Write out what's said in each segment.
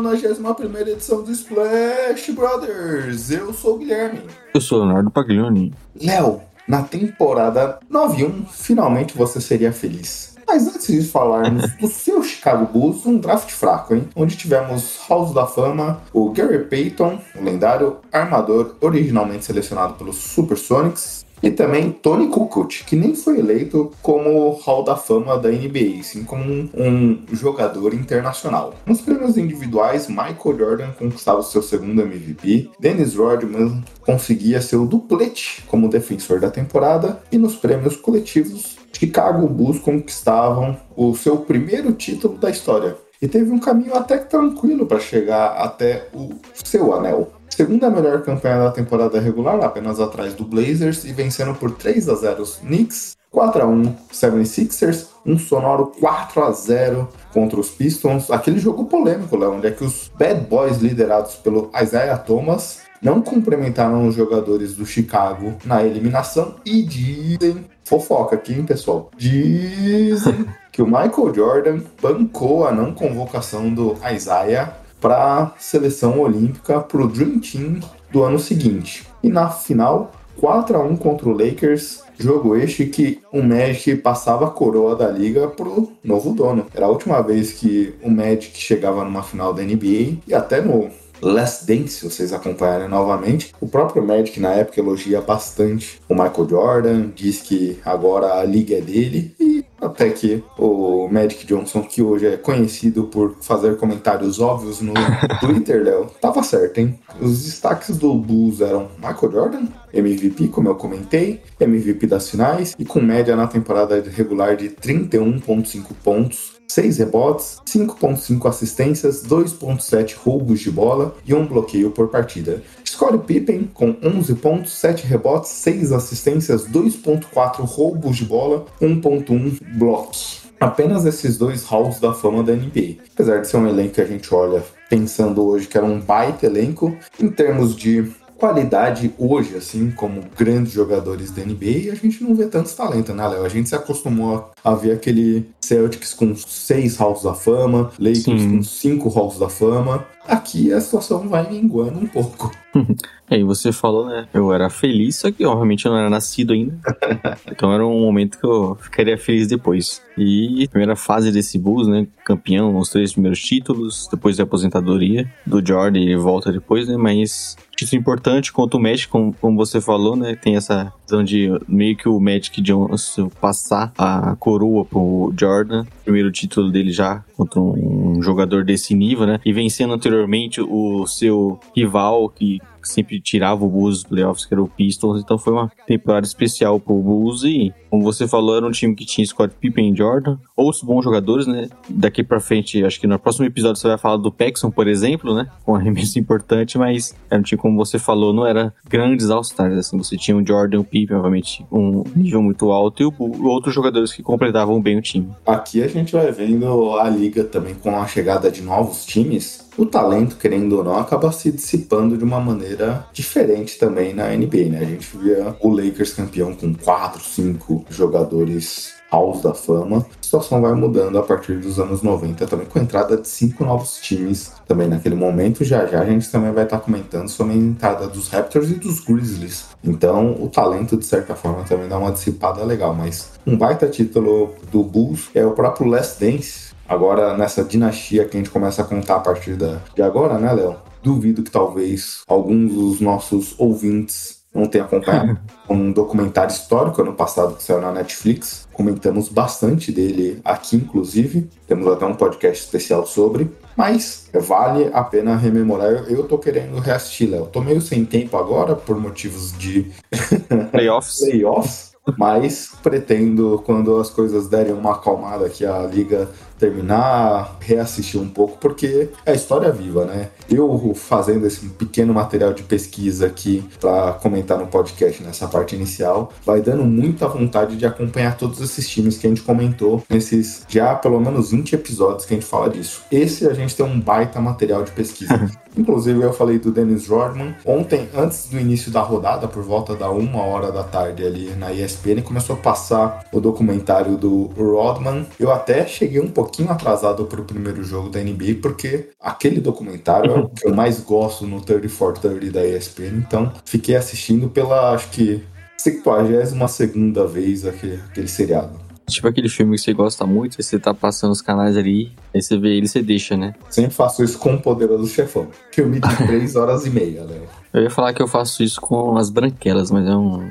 91 edição do Splash Brothers. Eu sou o Guilherme. Eu sou Leonardo Paglioni. Léo, na temporada 9-1, finalmente você seria feliz. Mas antes de falarmos do seu Chicago Bulls, um draft fraco, hein? Onde tivemos House da Fama, o Gary Payton, o lendário armador originalmente selecionado pelos Supersonics, e também Tony Kukoc, que nem foi eleito como Hall da Fama da NBA, sim como um, um jogador internacional. Nos prêmios individuais, Michael Jordan conquistava seu segundo MVP, Dennis Rodman conseguia seu duplete como defensor da temporada, e nos prêmios coletivos, Chicago Bulls conquistavam o seu primeiro título da história. E teve um caminho até tranquilo para chegar até o seu anel. Segunda melhor campanha da temporada regular, apenas atrás do Blazers, e vencendo por 3 a 0 os Knicks, 4 a 1 76ers, um sonoro 4 a 0 contra os Pistons. Aquele jogo polêmico, Léo, onde é que os Bad Boys liderados pelo Isaiah Thomas não cumprimentaram os jogadores do Chicago na eliminação e dizem, fofoca aqui, hein, pessoal? Dizem que o Michael Jordan bancou a não convocação do Isaiah para a seleção olímpica para o Dream Team do ano seguinte. E na final, 4 a 1 contra o Lakers, jogo este que o Magic passava a coroa da liga pro novo dono. Era a última vez que o Magic chegava numa final da NBA e até no Last Dance, se vocês acompanharem novamente. O próprio Magic na época elogia bastante o Michael Jordan, diz que agora a liga é dele e até que o Magic Johnson, que hoje é conhecido por fazer comentários óbvios no Twitter, Léo, tava certo, hein? Os destaques do Bulls eram Michael Jordan, MVP, como eu comentei, MVP das finais, e com média na temporada regular de 31,5 pontos, 6 rebotes, 5.5 assistências, 2.7 roubos de bola e um bloqueio por partida. Scottie Pippen com 11 pontos, 7 rebotes, 6 assistências, 2.4 roubos de bola, 1.1 blocos. Apenas esses dois halls da fama da NBA. Apesar de ser um elenco que a gente olha pensando hoje que era um baita elenco, em termos de qualidade hoje, assim, como grandes jogadores da NBA, a gente não vê tantos talentos, né, Léo? A gente se acostumou a ver aquele Celtics com seis halls da fama, Lakers Sim. com cinco halls da fama. Aqui a situação vai minguando um pouco. É, e você falou, né? Eu era feliz, só que obviamente eu não era nascido ainda. então era um momento que eu ficaria feliz depois. E primeira fase desse Bulls, né? Campeão, os três primeiros títulos, depois da aposentadoria do Jordan, ele volta depois, né? Mas título importante contra o Magic, como, como você falou, né? Tem essa visão de meio que o Magic Johnson passar a coroa pro Jordan. Primeiro título dele já contra um jogador desse nível, né? E vencendo anteriormente o seu rival que sempre tirava o Bulls dos playoffs, que era o Pistons, então foi uma temporada especial pro Bulls e, como você falou, era um time que tinha Scott Pippen e Jordan, outros bons jogadores, né? Daqui pra frente, acho que no próximo episódio você vai falar do Paxson, por exemplo, né? Com um arremesso importante, mas era um time, como você falou, não era grandes All-Stars, assim, você tinha o Jordan, o Pippen, obviamente, um nível muito alto, e o Bull- outros jogadores que completavam bem o time. Aqui a gente vai vendo a liga também com a chegada de novos times. O talento, querendo ou não, acaba se dissipando de uma maneira diferente também na NBA, né? A gente via o Lakers campeão com 4, 5 jogadores halls da fama. A situação vai mudando a partir dos anos 90 também, com a entrada de cinco novos times também naquele momento. Já já a gente também vai estar comentando sobre a entrada dos Raptors e dos Grizzlies. Então o talento, de certa forma, também dá uma dissipada legal. Mas um baita título do Bulls é o próprio Last Dance. Agora, nessa dinastia que a gente começa a contar a partir da, de agora, né, Léo? Duvido que talvez alguns dos nossos ouvintes não tenham acompanhado um documentário histórico ano passado que saiu na Netflix. Comentamos bastante dele aqui, inclusive. Temos até um podcast especial sobre. Mas vale a pena rememorar. Eu, eu tô querendo reassistir, Léo. Tô meio sem tempo agora por motivos de Playoffs. playoffs. Mas pretendo, quando as coisas derem uma acalmada que a liga terminar, reassistir um pouco, porque é a história viva, né? Eu fazendo esse pequeno material de pesquisa aqui para comentar no podcast nessa parte inicial, vai dando muita vontade de acompanhar todos esses times que a gente comentou nesses já pelo menos 20 episódios que a gente fala disso. Esse a gente tem um baita material de pesquisa. Inclusive, eu falei do Dennis Rodman. Ontem, antes do início da rodada, por volta da uma hora da tarde ali na ESPN, começou a passar o documentário do Rodman. Eu até cheguei um pouquinho atrasado para o primeiro jogo da NBA, porque aquele documentário é o que eu mais gosto no 30 for 30 da ESPN. Então, fiquei assistindo pela, acho que, 52 segunda vez aquele, aquele seriado. Tipo aquele filme que você gosta muito, você tá passando os canais ali, aí você vê ele e você deixa, né? Sempre faço isso com o Poderoso Chefão. Filme de 3 horas e meia, né? Eu ia falar que eu faço isso com as branquelas, mas é um.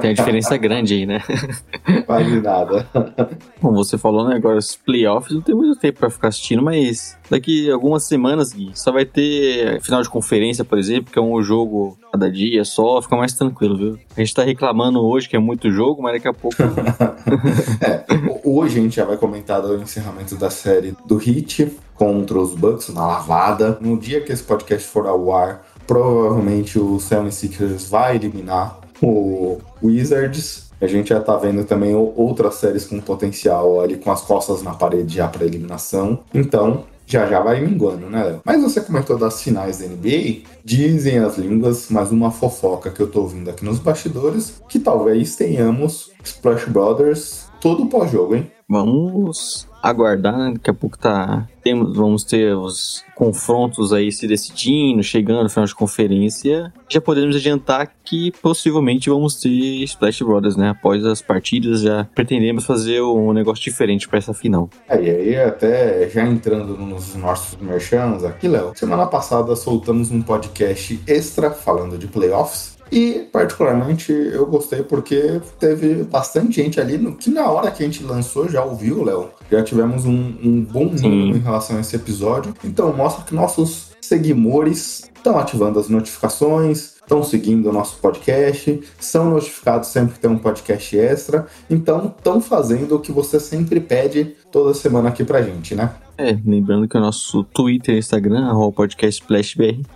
Tem uma diferença grande aí, né? Vale nada. Bom, você falou, né? Agora os playoffs não tem muito tempo pra ficar assistindo, mas daqui algumas semanas, Gui, só vai ter final de conferência, por exemplo, que é um jogo cada dia só, fica mais tranquilo, viu? A gente tá reclamando hoje que é muito jogo, mas daqui a pouco. é, hoje a gente já vai comentar do encerramento da série do Hit contra os Bucks na lavada. No dia que esse podcast for ao ar, provavelmente o 76ers vai eliminar o Wizards. A gente já tá vendo também outras séries com potencial ali com as costas na parede já para eliminação. Então, já já vai minguando, né, Léo? Mas você comentou das finais da NBA, dizem as línguas, mas uma fofoca que eu tô ouvindo aqui nos bastidores, que talvez tenhamos Splash Brothers todo pós-jogo, hein? Vamos aguardar, né? Daqui a pouco tá. Temos, vamos ter os confrontos aí se decidindo, chegando no final de conferência. Já podemos adiantar que possivelmente vamos ter Splash Brothers, né? Após as partidas, já pretendemos fazer um negócio diferente para essa final. É, e aí, até já entrando nos nossos merchants aqui, Léo, semana passada soltamos um podcast extra falando de playoffs. E, particularmente, eu gostei porque teve bastante gente ali no, que, na hora que a gente lançou, já ouviu, Léo. Já tivemos um, um bom número em relação a esse episódio. Então, mostra que nossos seguidores estão ativando as notificações, estão seguindo o nosso podcast, são notificados sempre que tem um podcast extra, então estão fazendo o que você sempre pede toda semana aqui pra gente, né? É, lembrando que o nosso Twitter e Instagram, arroba podcast.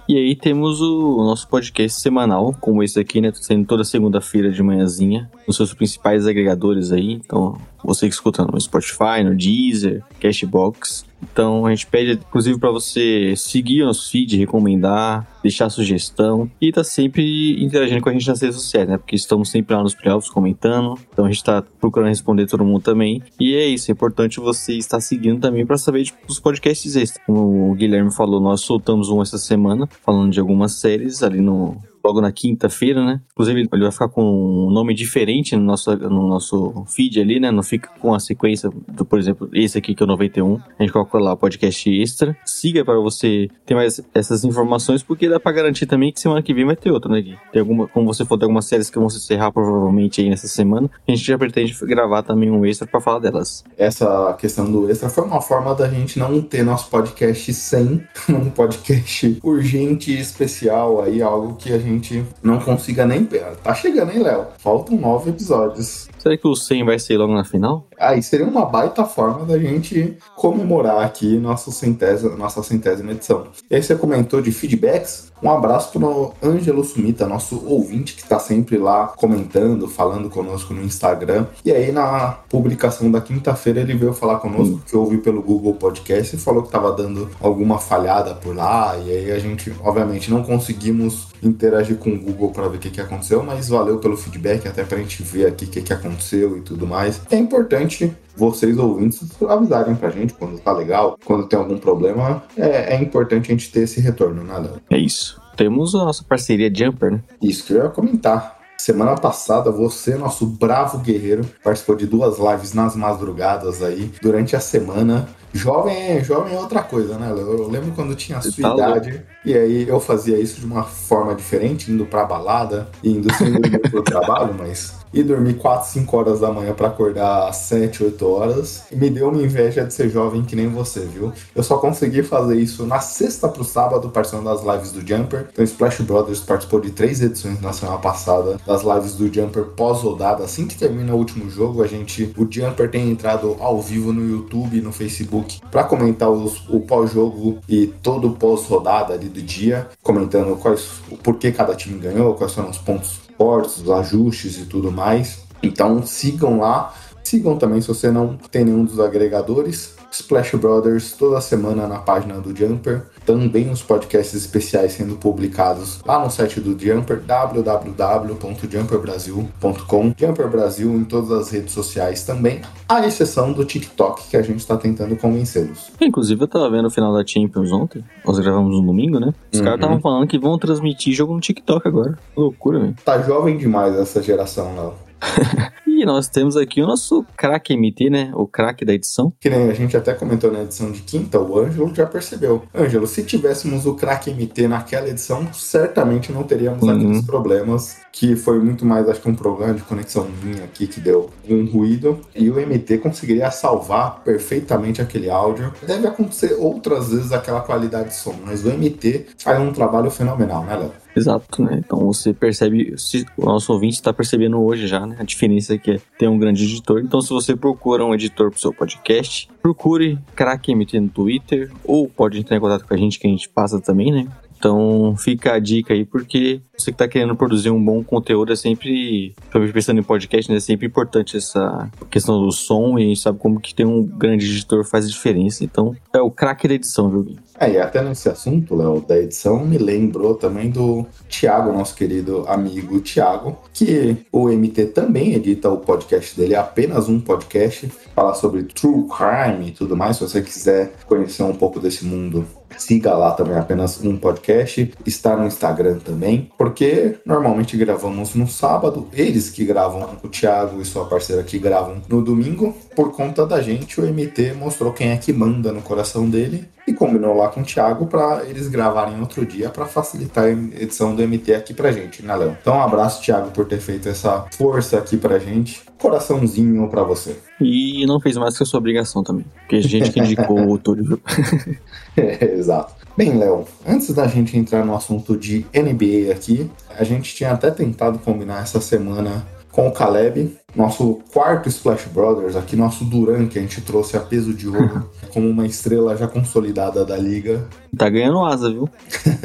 E aí temos o, nosso podcast semanal, como esse aqui, né? Sendo toda segunda-feira de manhãzinha, nos seus principais agregadores aí. Então, você que escuta no Spotify, no Deezer, Cashbox. Então a gente pede, inclusive, para você seguir o nosso feed, recomendar, deixar sugestão e tá sempre interagindo com a gente nas redes sociais, né? Porque estamos sempre lá nos playoffs comentando. Então a gente tá procurando responder todo mundo também. E é isso, é importante você estar seguindo também para saber tipo, os podcasts extras. Como o Guilherme falou, nós soltamos um essa semana falando de algumas séries ali no logo na quinta-feira, né? Inclusive, ele vai ficar com um nome diferente no nosso, no nosso feed ali, né? Não fica com a sequência do, por exemplo, esse aqui que é o 91. A gente coloca lá podcast extra. Siga para você ter mais essas informações, porque dá para garantir também que semana que vem vai ter outro, né, Gui? Tem alguma, como você falou, tem algumas séries que vão se encerrar provavelmente aí nessa semana. A gente já pretende gravar também um extra para falar delas. Essa questão do extra foi uma forma da gente não ter nosso podcast sem um podcast urgente e especial aí, algo que a gente gente não consiga nem. Tá chegando, hein, Léo? Faltam nove episódios. Será que o 100 vai ser logo na final? Aí seria uma baita forma da gente comemorar aqui nossa centésima, nossa centésima edição. E aí você comentou de feedbacks. Um abraço pro Ângelo Sumita, nosso ouvinte que está sempre lá comentando, falando conosco no Instagram. E aí na publicação da quinta-feira ele veio falar conosco que ouviu pelo Google Podcast e falou que estava dando alguma falhada por lá. E aí a gente, obviamente, não conseguimos interagir com o Google para ver o que, que aconteceu, mas valeu pelo feedback, até para a gente ver aqui o que, que aconteceu e tudo mais. É importante vocês ouvintes avisarem pra gente quando tá legal, quando tem algum problema. É, é importante a gente ter esse retorno, né, Léo? É isso. Temos a nossa parceria Jumper, né? Isso que eu ia comentar. Semana passada, você, nosso bravo guerreiro, participou de duas lives nas madrugadas aí durante a semana Jovem é, jovem é outra coisa, né? Eu lembro quando tinha a sua tá idade, e aí eu fazia isso de uma forma diferente, indo pra balada, e indo sem dormir pro trabalho, mas e dormir 4, 5 horas da manhã pra acordar às 7, 8 horas. E me deu uma inveja de ser jovem que nem você, viu? Eu só consegui fazer isso na sexta pro sábado, participando das lives do Jumper. Então, Splash Brothers participou de três edições na semana passada das lives do Jumper pós-rodada. Assim que termina o último jogo, a gente, o Jumper tem entrado ao vivo no YouTube e no Facebook para comentar os, o pós-jogo e todo o pós-rodada ali do dia, comentando quais, o porquê cada time ganhou, quais foram os pontos fortes, os ajustes e tudo mais. Então sigam lá. Sigam também se você não tem nenhum dos agregadores. Splash Brothers toda semana na página do Jumper. Também os podcasts especiais sendo publicados lá no site do Jumper, www.jumperbrasil.com. Jumper Brasil em todas as redes sociais também, à exceção do TikTok, que a gente está tentando convencê-los. Inclusive, eu tava vendo o final da Champions ontem. Nós gravamos no domingo, né? Os Uhum. caras estavam falando que vão transmitir jogo no TikTok agora. Loucura, velho. Tá jovem demais essa geração, Léo. E nós temos aqui o nosso craque MT, né? O craque da edição. Que nem a gente até comentou na edição de quinta, o Ângelo já percebeu. Ângelo, se tivéssemos o craque MT naquela edição, certamente não teríamos Uhum. aqueles problemas, que foi muito mais, acho que um problema de conexão minha aqui que deu um ruído. E o MT conseguiria salvar perfeitamente aquele áudio. Deve acontecer outras vezes aquela qualidade de som, mas o MT faz um trabalho fenomenal, né, Léo? Exato, né? Então você percebe, se o nosso ouvinte está percebendo hoje já, né? A diferença que é ter um grande editor. Então, se você procura um editor para o seu podcast, procure Crack MT no Twitter ou pode entrar em contato com a gente que a gente passa também, né? Então fica a dica aí, porque você que tá querendo produzir um bom conteúdo é sempre, pensando em podcast, né? É sempre importante essa questão do som e a gente sabe como que ter um grande editor faz diferença. Então é o craque da edição, viu, Gui? É, e até nesse assunto, Léo, da edição, me lembrou também do Thiago, nosso querido amigo Thiago, que o MT também edita o podcast dele, é apenas um podcast, fala sobre true crime e tudo mais. Se você quiser conhecer um pouco desse mundo, siga lá também, apenas um podcast. Está no Instagram também, porque normalmente gravamos no sábado, eles que gravam, o Thiago e sua parceira que gravam no domingo. Por conta da gente, o MT mostrou quem é que manda no coração dele e combinou lá com o Thiago para eles gravarem outro dia para facilitar a edição do MT aqui pra gente, né, Léo? Então, um abraço, Thiago, por ter feito essa força aqui pra gente. Coraçãozinho pra você. E não fez mais que a sua obrigação também. Porque a gente que indicou o Túlio? Exato. Bem, Léo, antes da gente entrar no assunto de NBA aqui, a gente tinha até tentado combinar essa semana com o Caleb, nosso quarto Splash Brothers, aqui nosso Duran, que a gente trouxe a peso de ouro, como uma estrela já consolidada da liga. Tá ganhando asa, viu?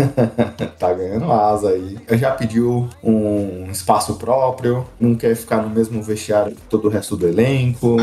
tá ganhando asa aí. Já pediu um espaço próprio, não quer ficar no mesmo vestiário que todo o resto do elenco,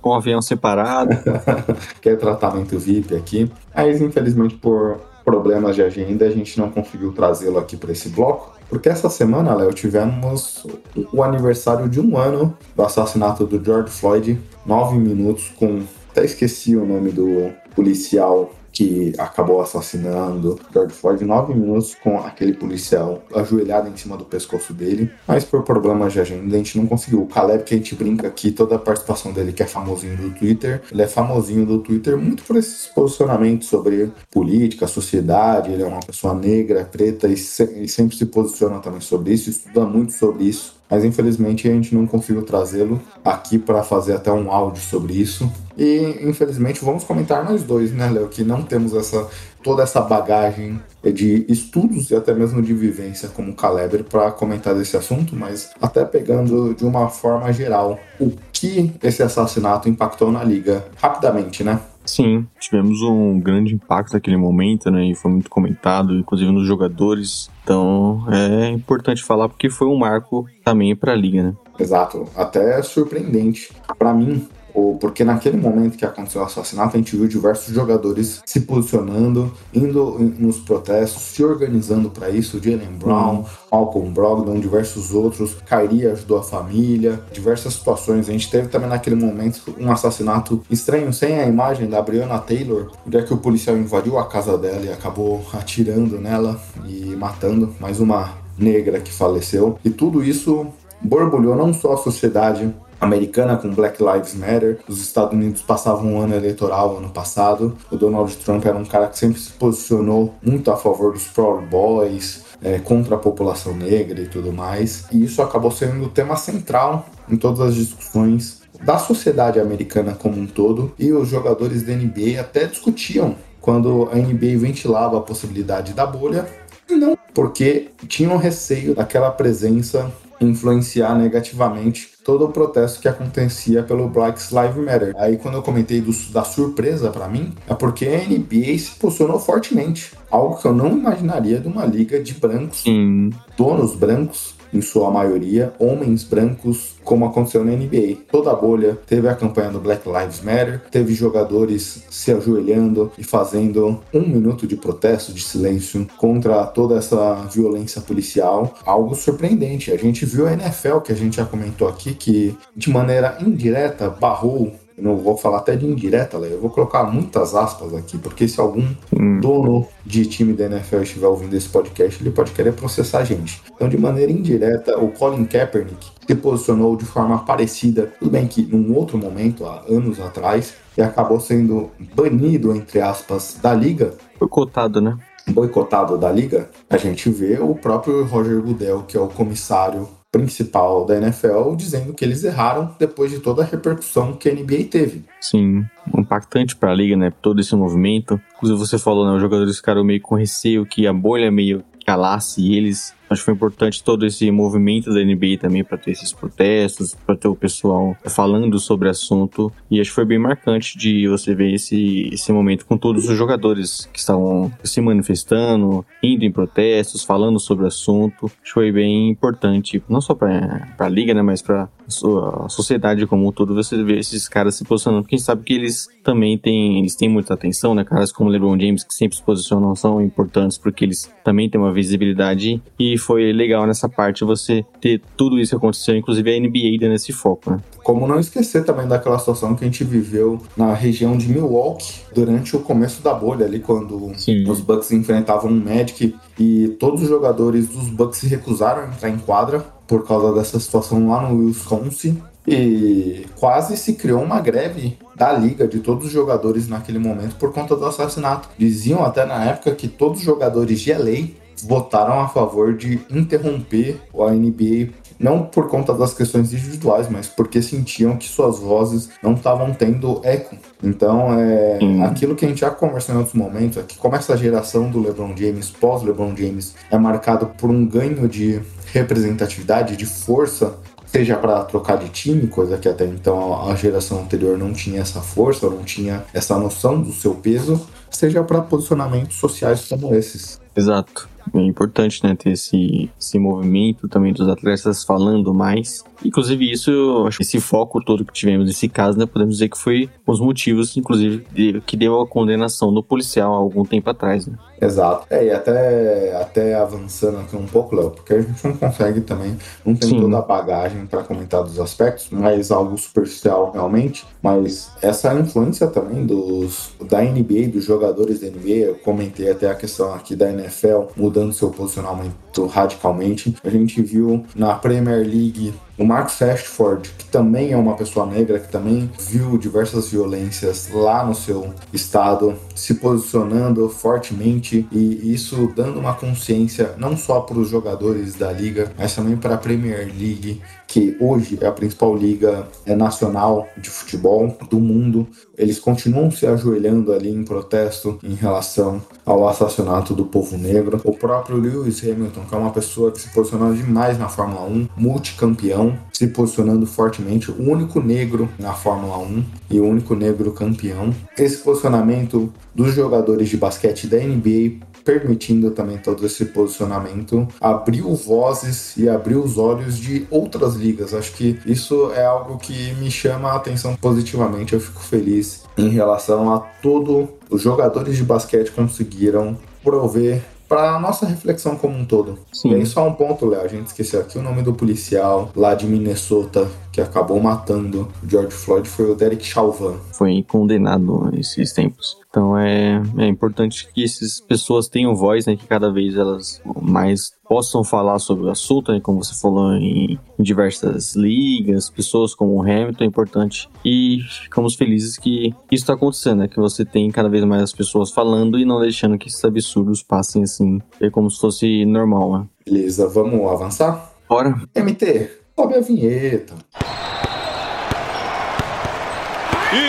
Com o avião separado. quer tratamento VIP aqui. Mas infelizmente por problemas de agenda a gente não conseguiu trazê-lo aqui para esse bloco. Porque essa semana, Léo, tivemos o aniversário de um ano do assassinato do George Floyd. Nove minutos com. Até esqueci o nome do policial que acabou assassinando George Floyd. Nove minutos com aquele policial ajoelhado em cima do pescoço dele. Mas por problemas de agenda a gente não conseguiu. O Caleb, que a gente brinca aqui, toda a participação dele, que é famosinho do Twitter, ele é famosinho do Twitter muito por esses posicionamentos sobre política, sociedade. Ele é uma pessoa negra, preta e, se e sempre se posiciona também sobre isso, estuda muito sobre isso mas infelizmente a gente não conseguiu trazê-lo aqui para fazer até um áudio sobre isso. E infelizmente vamos comentar nós dois, né, Léo, que não temos essa toda essa bagagem de estudos e até mesmo de vivência como Calebre para comentar desse assunto, mas até pegando de uma forma geral o que esse assassinato impactou na liga rapidamente, né? Sim, tivemos um grande impacto naquele momento, né? E foi muito comentado, inclusive nos jogadores. Então é importante falar porque foi um marco também para a liga, né? Exato, até surpreendente para mim, ou porque naquele momento que aconteceu o assassinato, a gente viu diversos jogadores se posicionando, indo nos protestos, se organizando para isso. Jalen Brown, Malcolm Brogdon, diversos outros. Kyrie ajudou a família, diversas situações. A gente teve também naquele momento um assassinato estranho, sem a imagem da Breonna Taylor, onde que o policial invadiu a casa dela e acabou atirando nela e matando mais uma negra que faleceu. E tudo isso borbulhou não só a sociedade americana com Black Lives Matter. Os Estados Unidos passavam um ano eleitoral ano passado. O Donald Trump era um cara que sempre se posicionou muito a favor dos Proud Boys, é, contra a população negra e tudo mais. E isso acabou sendo o tema central em todas as discussões da sociedade americana como um todo. E os jogadores da NBA até discutiam quando a NBA ventilava a possibilidade da bolha, não porque tinham receio daquela presença influenciar negativamente todo o protesto que acontecia pelo Black Lives Matter. Aí quando eu comentei do, da surpresa para mim, é porque a NBA se posicionou fortemente, algo que eu não imaginaria de uma liga de brancos, Sim. donos brancos em sua maioria, homens brancos, como aconteceu na NBA. Toda a bolha teve a campanha do Black Lives Matter, teve jogadores se ajoelhando e fazendo um minuto de protesto, de silêncio contra toda essa violência policial. Algo surpreendente. A gente viu a NFL, que a gente já comentou aqui, que de maneira indireta barrou não vou falar até de indireta, Léo. Eu vou colocar muitas aspas aqui, porque se algum Hum. dono de time da NFL estiver ouvindo esse podcast, ele pode querer processar a gente. Então, de maneira indireta, o Colin Kaepernick se posicionou de forma parecida, tudo bem que num outro momento, há anos atrás, e acabou sendo banido, entre aspas, da liga, Foi cotado, né? boicotado da liga, a gente vê o próprio Roger Goodell, que é o comissário principal da NFL, dizendo que eles erraram depois de toda a repercussão que a NBA teve. Sim, impactante pra liga, né? Todo esse movimento. Inclusive você falou, né? Os jogadores ficaram meio com receio que a bolha meio calasse eles. Acho que foi importante todo esse movimento da NBA também para ter esses protestos, para ter o pessoal falando sobre o assunto. E acho que foi bem marcante de você ver esse, esse momento com todos os jogadores que estavam se manifestando, indo em protestos, falando sobre o assunto. Acho que foi bem importante, não só para a liga, né, mas para a sociedade como um todo, você ver esses caras se posicionando, porque sabe que eles também têm, eles têm muita atenção, né, caras como LeBron James que sempre se posicionam são importantes porque eles também têm uma visibilidade e foi legal nessa parte você ter tudo isso que aconteceu, inclusive a NBA dando esse foco, né? Como não esquecer também daquela situação que a gente viveu na região de Milwaukee durante o começo da bolha ali, quando Sim. os Bucks enfrentavam um Magic e todos os jogadores dos Bucks se recusaram a entrar em quadra por causa dessa situação lá no Wisconsin. E quase se criou uma greve da liga de todos os jogadores naquele momento por conta do assassinato. Diziam até na época que todos os jogadores de LA votaram a favor de interromper a NBA não por conta das questões individuais, mas porque sentiam que suas vozes não estavam tendo eco. Então, é Hum. aquilo que a gente já conversou em outros momentos, é que como essa geração do LeBron James, pós-LeBron James, é marcado por um ganho de representatividade, de força, seja para trocar de time, coisa que até então a geração anterior não tinha essa força, não tinha essa noção do seu peso, seja para posicionamentos sociais como esses. Exato. É importante, né, ter esse, esse movimento também dos atletas falando mais. Inclusive, isso, esse foco todo que tivemos nesse caso, né, podemos dizer que foi os motivos, inclusive, de- que deu a condenação do policial há algum tempo atrás, né? Exato. É, e até, até avançando aqui um pouco, Léo, porque a gente não consegue também, não tem Sim. toda a bagagem para comentar dos aspectos, mas algo superficial realmente. Mas essa influência também dos da NBA, dos jogadores da NBA, eu comentei até a questão aqui da NFL mudando seu posicionamento radicalmente. A gente viu na Premier League o Marcus Rashford, que também é uma pessoa negra, que também viu diversas violências lá no seu estado, se posicionando fortemente e isso dando uma consciência não só para os jogadores da liga, mas também para a Premier League, que hoje é a principal liga é nacional de futebol do mundo. Eles continuam se ajoelhando ali em protesto em relação ao assassinato do povo negro. O próprio Lewis Hamilton, que é uma pessoa que se posicionou demais na Fórmula 1, multicampeão, se posicionando fortemente, o único negro na Fórmula 1 e o único negro campeão. Esse posicionamento dos jogadores de basquete da NBA permitindo também todo esse posicionamento, abriu vozes e abriu os olhos de outras ligas. Acho que isso é algo que me chama a atenção positivamente. Eu fico feliz em relação a todo os jogadores de basquete conseguiram prover para nossa reflexão como um todo. Sim. Tem só um ponto, Léo, a gente esqueceu aqui o nome do policial lá de Minnesota que acabou matando o George Floyd foi o Derek Chauvin. Foi condenado esses tempos. Então é, é importante que essas pessoas tenham voz, né? Que cada vez elas mais possam falar sobre o assunto, né, como você falou em, em, diversas ligas, pessoas como o Hamilton, é importante. E ficamos felizes que isso está acontecendo, né, que você tem cada vez mais as pessoas falando e não deixando que esses absurdos passem assim, é como se fosse normal. Né? Beleza, vamos avançar? Bora. MT, sobe a vinheta.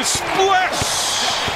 Splash!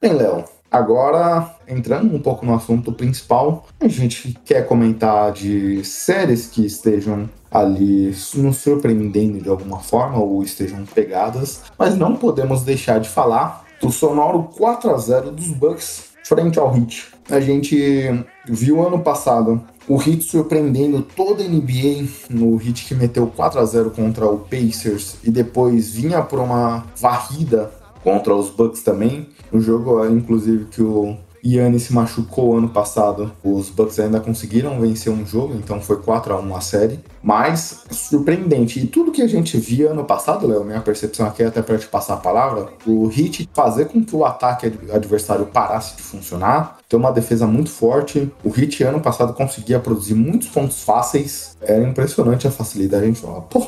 Bem, Léo, agora entrando um pouco no assunto principal, a gente quer comentar de séries que estejam ali nos surpreendendo de alguma forma ou estejam pegadas, mas não podemos deixar de falar do sonoro 4 a 0 dos Bucks frente ao Heat. A gente viu ano passado o Heat surpreendendo toda a NBA no Heat que meteu 4 a 0 contra o Pacers e depois vinha por uma varrida contra os Bucks também. No jogo, inclusive, que o Yannis se machucou ano passado. Os Bucks ainda conseguiram vencer um jogo, então foi 4 a 1 a série. Mas surpreendente. E tudo que a gente via ano passado, Léo, minha percepção aqui é até para te passar a palavra, o Heat fazer com que o ataque adversário parasse de funcionar, ter uma defesa muito forte. O Heat ano passado conseguia produzir muitos pontos fáceis. Era impressionante a facilidade. A gente falava, pô,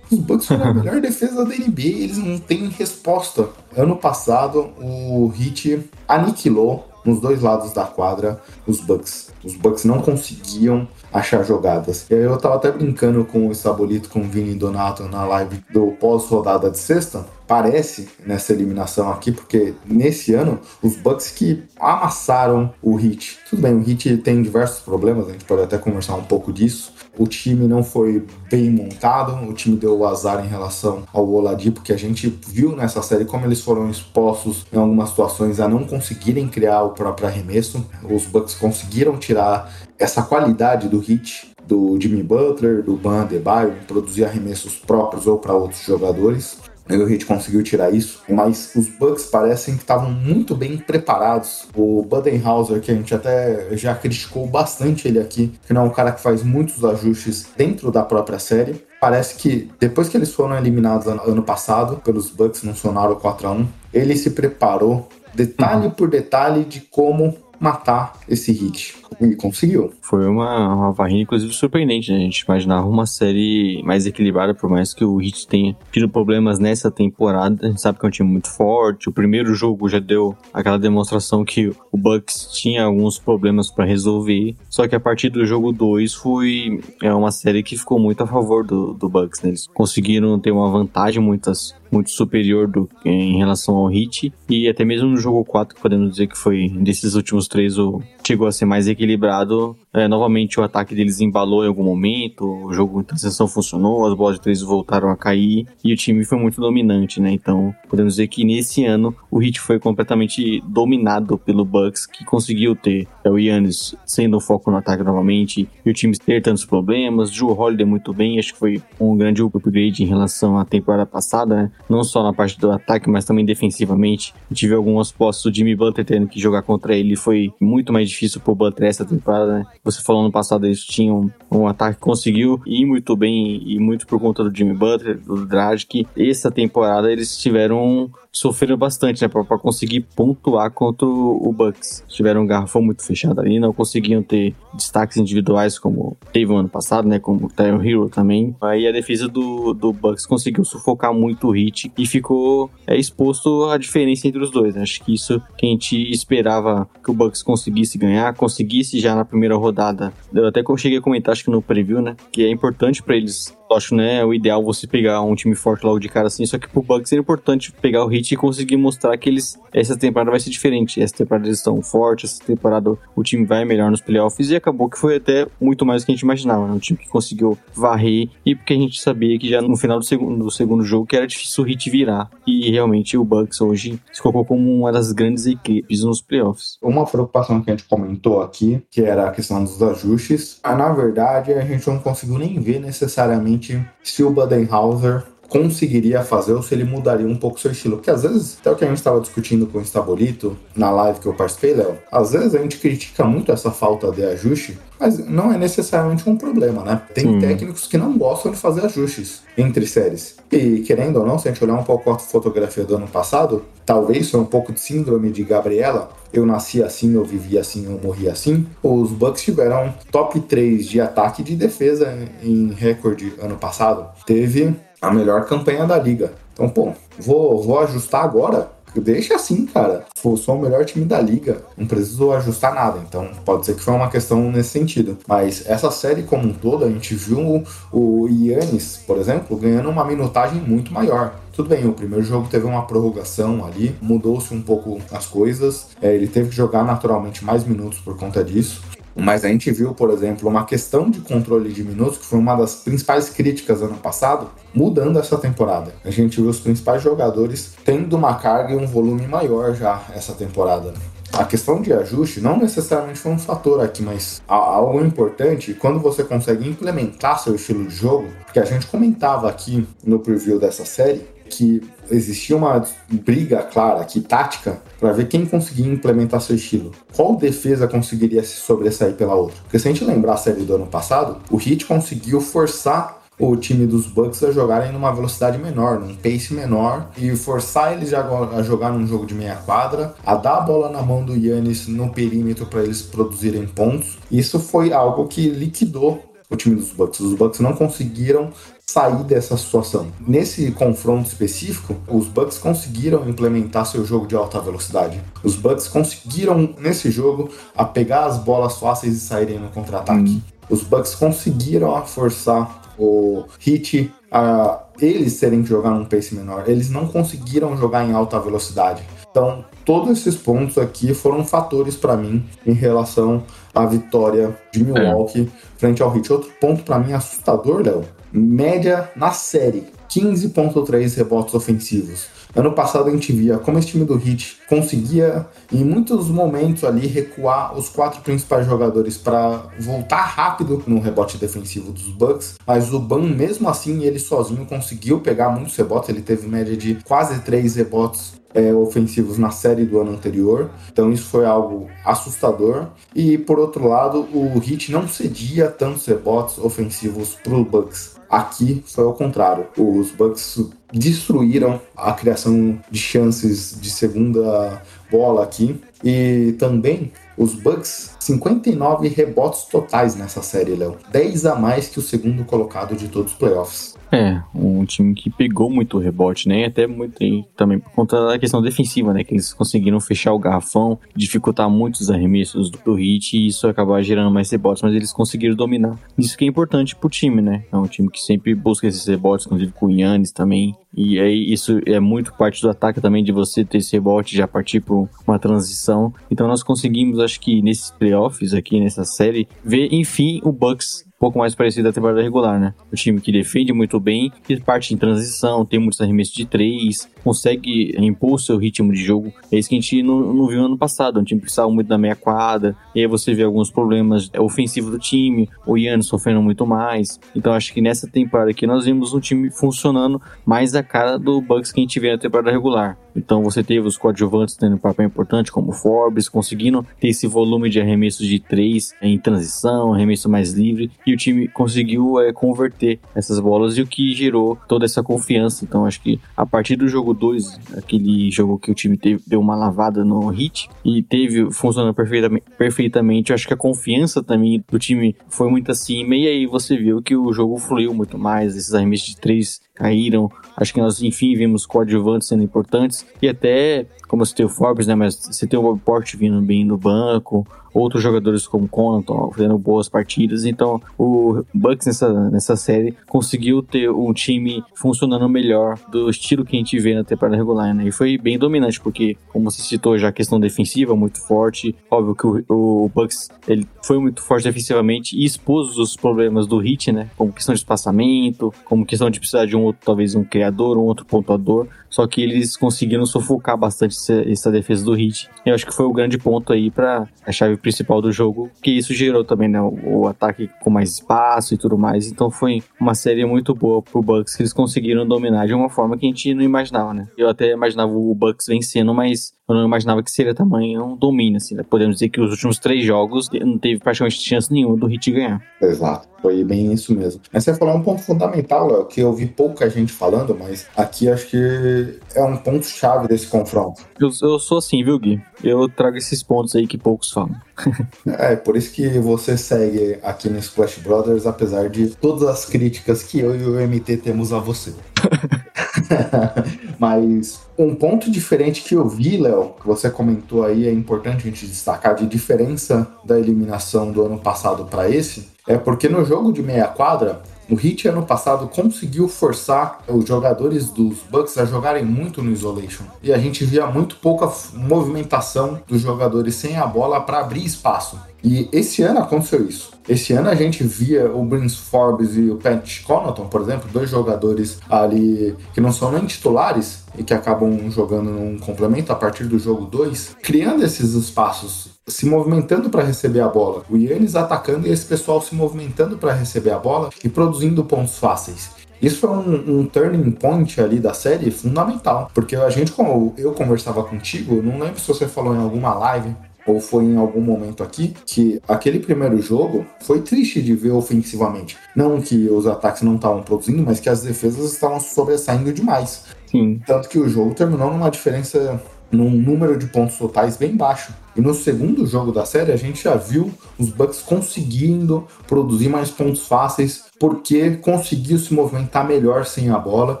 os Bucks foram a melhor defesa da NBA, eles não têm resposta. Ano passado, o Heat aniquilou nos dois lados da quadra os Bucks. Os Bucks não conseguiam achar jogadas. E aí eu tava até brincando com o Sabolito, com o Vini Donato na live do pós-rodada de sexta. Parece nessa eliminação aqui, porque nesse ano os Bucks que amassaram o Heat. Tudo bem, o Heat tem diversos problemas, a gente pode até conversar um pouco disso. O time não foi bem montado, o time deu o azar em relação ao Oladipo, que a gente viu nessa série como eles foram expostos em algumas situações a não conseguirem criar o próprio arremesso. Os Bucks conseguiram tirar essa qualidade do hit do Jimmy Butler, do Ban Adebayo, produzir arremessos próprios ou para outros jogadores. O Heat conseguiu tirar isso, mas os Bucks parecem que estavam muito bem preparados. O Budenhauser, que a gente até já criticou bastante ele aqui, que não é um cara que faz muitos ajustes dentro da própria série. Parece que depois que eles foram eliminados ano passado pelos Bucks no Sonaro 4 a 1 ele se preparou detalhe uhum. por detalhe de como matar esse hit. E conseguiu. Foi uma, uma varrida, inclusive, surpreendente, né? A gente imaginava uma série mais equilibrada, por mais que o Hit tenha tido problemas nessa temporada. A gente sabe que é um time muito forte. O primeiro jogo já deu aquela demonstração que o Bucks tinha alguns problemas para resolver. Só que a partir do jogo 2 foi é uma série que ficou muito a favor do, do Bucks, né? Eles conseguiram ter uma vantagem muitas muito superior do, em relação ao Hit e até mesmo no jogo 4 podemos dizer que foi desses últimos três o chegou a ser mais equilibrado. É, novamente o ataque deles embalou em algum momento, o jogo de transição funcionou, as bolas de três voltaram a cair e o time foi muito dominante, né? Então podemos dizer que nesse ano o Heat foi completamente dominado pelo Bucks, que conseguiu ter é, o Yannis sendo o foco no ataque novamente e o time ter tantos problemas. Joe Holiday muito bem, acho que foi um grande upgrade em relação à temporada passada, né? Não só na parte do ataque, mas também defensivamente. Tive algumas postos, o Jimmy Butler tendo que jogar contra ele foi muito mais difícil difícil pro Butler essa temporada, né? Você falou no passado eles tinham um ataque que conseguiu ir muito bem e muito por conta do Jimmy Butler, do Dragic. Essa temporada eles tiveram sofreram bastante, né, para conseguir pontuar contra o Bucks. Tiveram um garrafão muito fechado ali, não conseguiam ter destaques individuais como teve no ano passado, né, como o Tyron Hero também. Aí a defesa do, do Bucks conseguiu sufocar muito o Hit e ficou é, exposto à diferença entre os dois. Né? Acho que isso que a gente esperava que o Bucks conseguisse ganhar, conseguisse já na primeira rodada. Eu até cheguei a comentar, acho que no preview, né, que é importante para eles Lógico, né? O ideal você pegar um time forte logo de cara assim. Só que pro Bucks é importante pegar o hit e conseguir mostrar que eles. Essa temporada vai ser diferente. Essa temporada eles estão fortes. Essa temporada o time vai melhor nos playoffs. E acabou que foi até muito mais do que a gente imaginava. Né? Um time que conseguiu varrer. E porque a gente sabia que já no final do segundo, do segundo jogo que era difícil o hit virar. E realmente o Bucks hoje se colocou como uma das grandes equipes nos playoffs. Uma preocupação que a gente comentou aqui, que era a questão dos ajustes. Ah, na verdade, a gente não conseguiu nem ver necessariamente se o Badenhauser conseguiria fazer ou se ele mudaria um pouco seu estilo. Porque às vezes, até o que a gente estava discutindo com o Estabolito na live que eu participei, Léo, às vezes a gente critica muito essa falta de ajuste, mas não é necessariamente um problema, né? Tem Sim. técnicos que não gostam de fazer ajustes entre séries. E querendo ou não, se a gente olhar um pouco a fotografia do ano passado, talvez foi um pouco de síndrome de Gabriela. Eu nasci assim, eu vivi assim, eu morri assim. Os Bucks tiveram top 3 de ataque e de defesa em recorde ano passado. Teve a melhor campanha da liga. Então, pô, vou, vou ajustar agora? Deixa assim, cara. Pô, sou o melhor time da liga. Não preciso ajustar nada. Então, pode ser que foi uma questão nesse sentido. Mas essa série como um todo, a gente viu o, Yannis, por exemplo, ganhando uma minutagem muito maior. Tudo bem, o primeiro jogo teve uma prorrogação ali, mudou-se um pouco as coisas. É, ele teve que jogar naturalmente mais minutos por conta disso. Mas a gente viu, por exemplo, uma questão de controle de minutos, que foi uma das principais críticas ano passado, mudando essa temporada. A gente viu os principais jogadores tendo uma carga e um volume maior já essa temporada. A questão de ajuste não necessariamente foi um fator aqui, mas algo importante quando você consegue implementar seu estilo de jogo, porque a gente comentava aqui no preview dessa série que existia uma briga clara aqui, tática, para ver quem conseguia implementar seu estilo. Qual defesa conseguiria se sobressair pela outra? Porque se a gente lembrar a série do ano passado, o Heat conseguiu forçar o time dos Bucks a jogarem numa velocidade menor, num pace menor, e forçar eles a jogar num jogo de meia quadra, a dar a bola na mão do Yannis no perímetro para eles produzirem pontos. Isso foi algo que liquidou o time dos Bucks. Os Bucks não conseguiram sair dessa situação. Nesse confronto específico, os Bucks conseguiram implementar seu jogo de alta velocidade. Os Bucks conseguiram nesse jogo a pegar as bolas fáceis e saírem no contra-ataque. Os Bucks conseguiram forçar o Heat a eles terem que jogar num pace menor. Eles não conseguiram jogar em alta velocidade. Então, todos esses pontos aqui foram fatores para mim em relação à vitória de Milwaukee frente ao Heat. Outro ponto para mim assustador, Léo, média na série, 15.3 rebotes ofensivos. Ano passado a gente via como esse time do Heat conseguia, em muitos momentos ali, recuar os quatro principais jogadores para voltar rápido no rebote defensivo dos Bucks, mas o Ban, mesmo assim, ele sozinho conseguiu pegar muitos rebotes, ele teve média de quase três rebotes é, ofensivos na série do ano anterior, então isso foi algo assustador. E por outro lado, o Heat não cedia tantos rebotes ofensivos para os Bucks. Aqui foi ao contrário. Os Bucks destruíram a criação de chances de segunda bola aqui. E também os Bucks, 59 rebotes totais nessa série, Léo. 10 a mais que o segundo colocado de todos os playoffs. É, um time que pegou muito rebote, né? Até muito e também por conta da questão defensiva, né? Que eles conseguiram fechar o garrafão, dificultar muitos arremessos do, do Heat e isso acabar gerando mais rebotes, mas eles conseguiram dominar. Isso que é importante pro time, né? É um time que sempre busca esses rebotes, inclusive com o Yannis também. E aí isso é muito parte do ataque também de você ter esse rebote já partir para uma transição. Então nós conseguimos, acho que nesses playoffs aqui nessa série, ver enfim o Bucks um pouco mais parecido da temporada regular, né? O time que defende muito bem, que parte em transição, tem muitos arremessos de três, consegue impor o seu ritmo de jogo. É isso que a gente não, não viu ano passado. Um time precisava muito da meia quadra, e aí você vê alguns problemas ofensivos do time, o Yannis sofrendo muito mais. Então acho que nessa temporada aqui nós vimos um time funcionando mais a cara do Bucks que a gente vê na temporada regular. Então você teve os coadjuvantes tendo um papel importante, como Forbes, conseguindo ter esse volume de arremessos de três em transição, arremesso mais livre, e o time conseguiu é, converter essas bolas e o que gerou toda essa confiança. Então acho que a partir do jogo 2, aquele jogo que o time teve, deu uma lavada no hit e teve funcionando perfeitamente, perfeitamente, acho que a confiança também do time foi muito acima e aí você viu que o jogo fluiu muito mais, esses arremessos de três caíram. Acho que nós, enfim, vimos coadjuvantes sendo importantes. E até, como você tem o Forbes, né? Mas você tem o Bob vindo bem no banco. Outros jogadores como Connaughton fazendo boas partidas. Então, o Bucks nessa, nessa série conseguiu ter um time funcionando melhor do estilo que a gente vê na temporada regular, né? E foi bem dominante, porque, como você citou já, a questão defensiva muito forte. Óbvio que o, o Bucks ele foi muito forte defensivamente e expôs os problemas do Heat, né? Como questão de espaçamento, como questão de precisar de um outro, talvez um criador, um outro pontuador. Só que eles conseguiram sufocar bastante essa, defesa do Heat. Eu acho que foi o grande ponto aí para a chave principal do jogo, que isso gerou também, né? O, o, ataque com mais espaço e tudo mais. Então foi uma série muito boa pro Bucks que eles conseguiram dominar de uma forma que a gente não imaginava, né? Eu até imaginava o Bucks vencendo, mas eu não imaginava que seria tamanho um domínio, assim, né? Podemos dizer que os últimos três jogos não teve praticamente chance nenhuma do Heat ganhar. Exato, foi bem isso mesmo. Mas você falou um ponto fundamental, Léo, que eu vi pouca gente falando, mas aqui acho que é um ponto chave desse confronto. Eu, eu sou assim, viu, Gui? Eu trago esses pontos aí que poucos falam. é, por isso que você segue aqui no Splash Brothers, apesar de todas as críticas que eu e o MT temos a você. Mas um ponto diferente que eu vi, Léo, que você comentou aí, é importante a gente destacar de diferença da eliminação do ano passado para esse, é porque no jogo de meia quadra, o Heat ano passado conseguiu forçar os jogadores dos Bucks a jogarem muito no isolation. E a gente via muito pouca movimentação dos jogadores sem a bola para abrir espaço. E esse ano aconteceu isso. Esse ano a gente via o Prince Forbes e o Pat Connaughton, por exemplo, dois jogadores ali que não são nem titulares e que acabam jogando num complemento a partir do jogo 2, criando esses espaços, se movimentando para receber a bola. O Yannis atacando e esse pessoal se movimentando para receber a bola e produzindo pontos fáceis. Isso foi um, um, turning point ali da série fundamental, porque a gente, como eu conversava contigo, não lembro se você falou em alguma live ou foi em algum momento aqui, que aquele primeiro jogo foi triste de ver ofensivamente. Não que os ataques não estavam produzindo, mas que as defesas estavam sobressaindo demais. Sim. Tanto que o jogo terminou numa diferença num número de pontos totais bem baixo. E no segundo jogo da série, a gente já viu os Bucks conseguindo produzir mais pontos fáceis, porque conseguiu se movimentar melhor sem a bola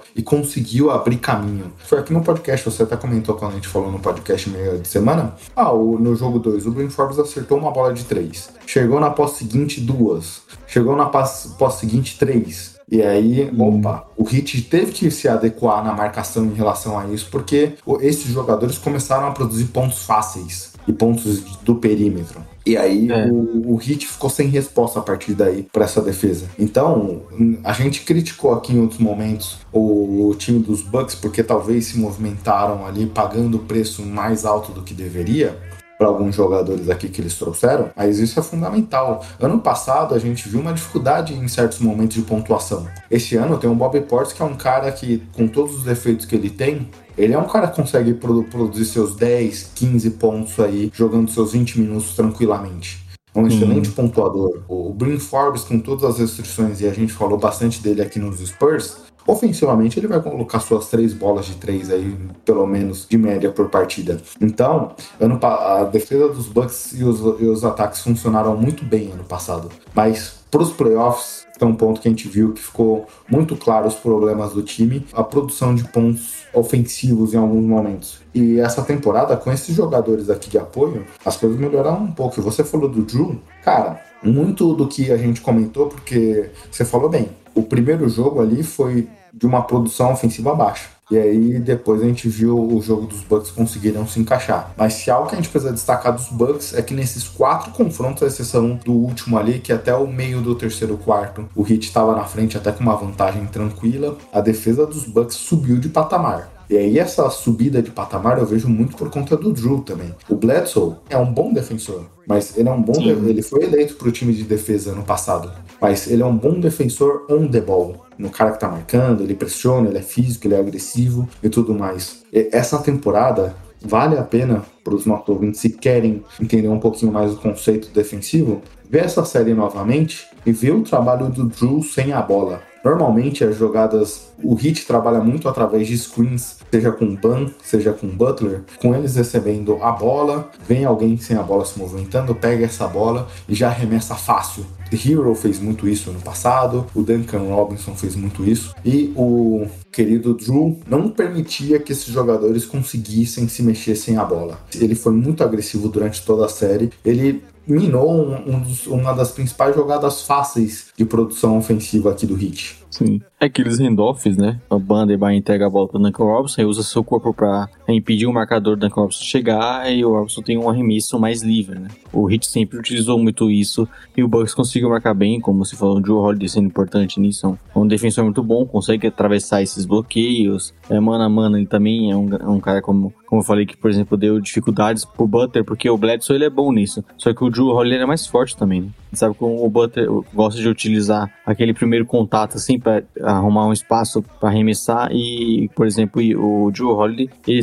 e conseguiu abrir caminho. Foi aqui no podcast, você até comentou quando a gente falou no podcast meio de semana. Ah, no jogo 2, o Bryn Forbes acertou uma bola de 3. Chegou na pós seguinte, duas. Chegou na pós seguinte, três. E aí, hum. opa, o Hit teve que se adequar na marcação em relação a isso, porque esses jogadores começaram a produzir pontos fáceis e pontos do perímetro. E aí é. o, o Hit ficou sem resposta a partir daí para essa defesa. Então, a gente criticou aqui em outros momentos o, o, time dos Bucks porque talvez se movimentaram ali pagando o preço mais alto do que deveria para alguns jogadores aqui que eles trouxeram, mas isso é fundamental. Ano passado a gente viu uma dificuldade em certos momentos de pontuação. Esse ano tem o Bob Portes que é um cara que, com todos os defeitos que ele tem, ele é um cara que consegue produzir seus 10, 15 pontos aí, jogando seus 20 minutos tranquilamente. É um uhum. excelente pontuador. O Brin Forbes, com todas as restrições, e a gente falou bastante dele aqui nos Spurs, ofensivamente ele vai colocar suas três bolas de três aí, pelo menos, de média por partida. Então, ano, a defesa dos Bucks e os, e os ataques funcionaram muito bem ano passado. Mas para os playoffs, é um ponto que a gente viu que ficou muito claro os problemas do time, a produção de pontos ofensivos em alguns momentos. E essa temporada, com esses jogadores aqui de apoio, as coisas melhoraram um pouco. Você falou do Drew, cara, muito do que a gente comentou, porque você falou bem, o primeiro jogo ali foi de uma produção ofensiva baixa. E aí depois a gente viu o jogo dos Bucks conseguiram se encaixar. Mas se algo que a gente precisa destacar dos Bucks é que nesses quatro confrontos, a exceção do último ali, que até o meio do terceiro quarto, o Heat estava na frente até com uma vantagem tranquila, a defesa dos Bucks subiu de patamar. E aí essa subida de patamar eu vejo muito por conta do Drew também. O Bledsoe é um bom defensor, mas ele é um bom de... ele foi eleito para o time de defesa no passado, mas ele é um bom defensor on the ball. No cara que tá marcando, ele pressiona, ele é físico, ele é agressivo e tudo mais. E essa temporada vale a pena para os nossos ouvintes se querem entender um pouquinho mais o conceito defensivo, ver essa série novamente e ver o trabalho do Drew sem a bola. Normalmente as jogadas, o Hit trabalha muito através de screens, seja com Ban, seja com Butler, com eles recebendo a bola, vem alguém sem a bola se movimentando, pega essa bola e já arremessa fácil. The Hero fez muito isso no passado, o Duncan Robinson fez muito isso, e o querido Drew não permitia que esses jogadores conseguissem se mexer sem a bola. Ele foi muito agressivo durante toda a série, ele minou um, um dos, uma das principais jogadas fáceis de produção ofensiva aqui do Heat. Sim. É aqueles handoffs, né? A banda vai entrega a bola pro Duncan Robinson e usa seu corpo pra é impedir o marcador do Duncan Robinson chegar e o Robinson tem um arremesso mais livre, né? O Heat sempre utilizou muito isso e o Bucks conseguiu marcar bem, como você falou, o Drew Holiday sendo importante nisso. É um defensor muito bom, consegue atravessar esses bloqueios. É, mano a mano, ele também é um, é um cara como como eu falei, que, por exemplo, deu dificuldades pro Butter, porque o Bledsoe ele é bom nisso. Só que o Drew Holiday é mais forte também, né? Sabe como o Butter gosta de utilizar aquele primeiro contato, assim, para arrumar um espaço para arremessar. E, por exemplo, o Drew Holiday, ele,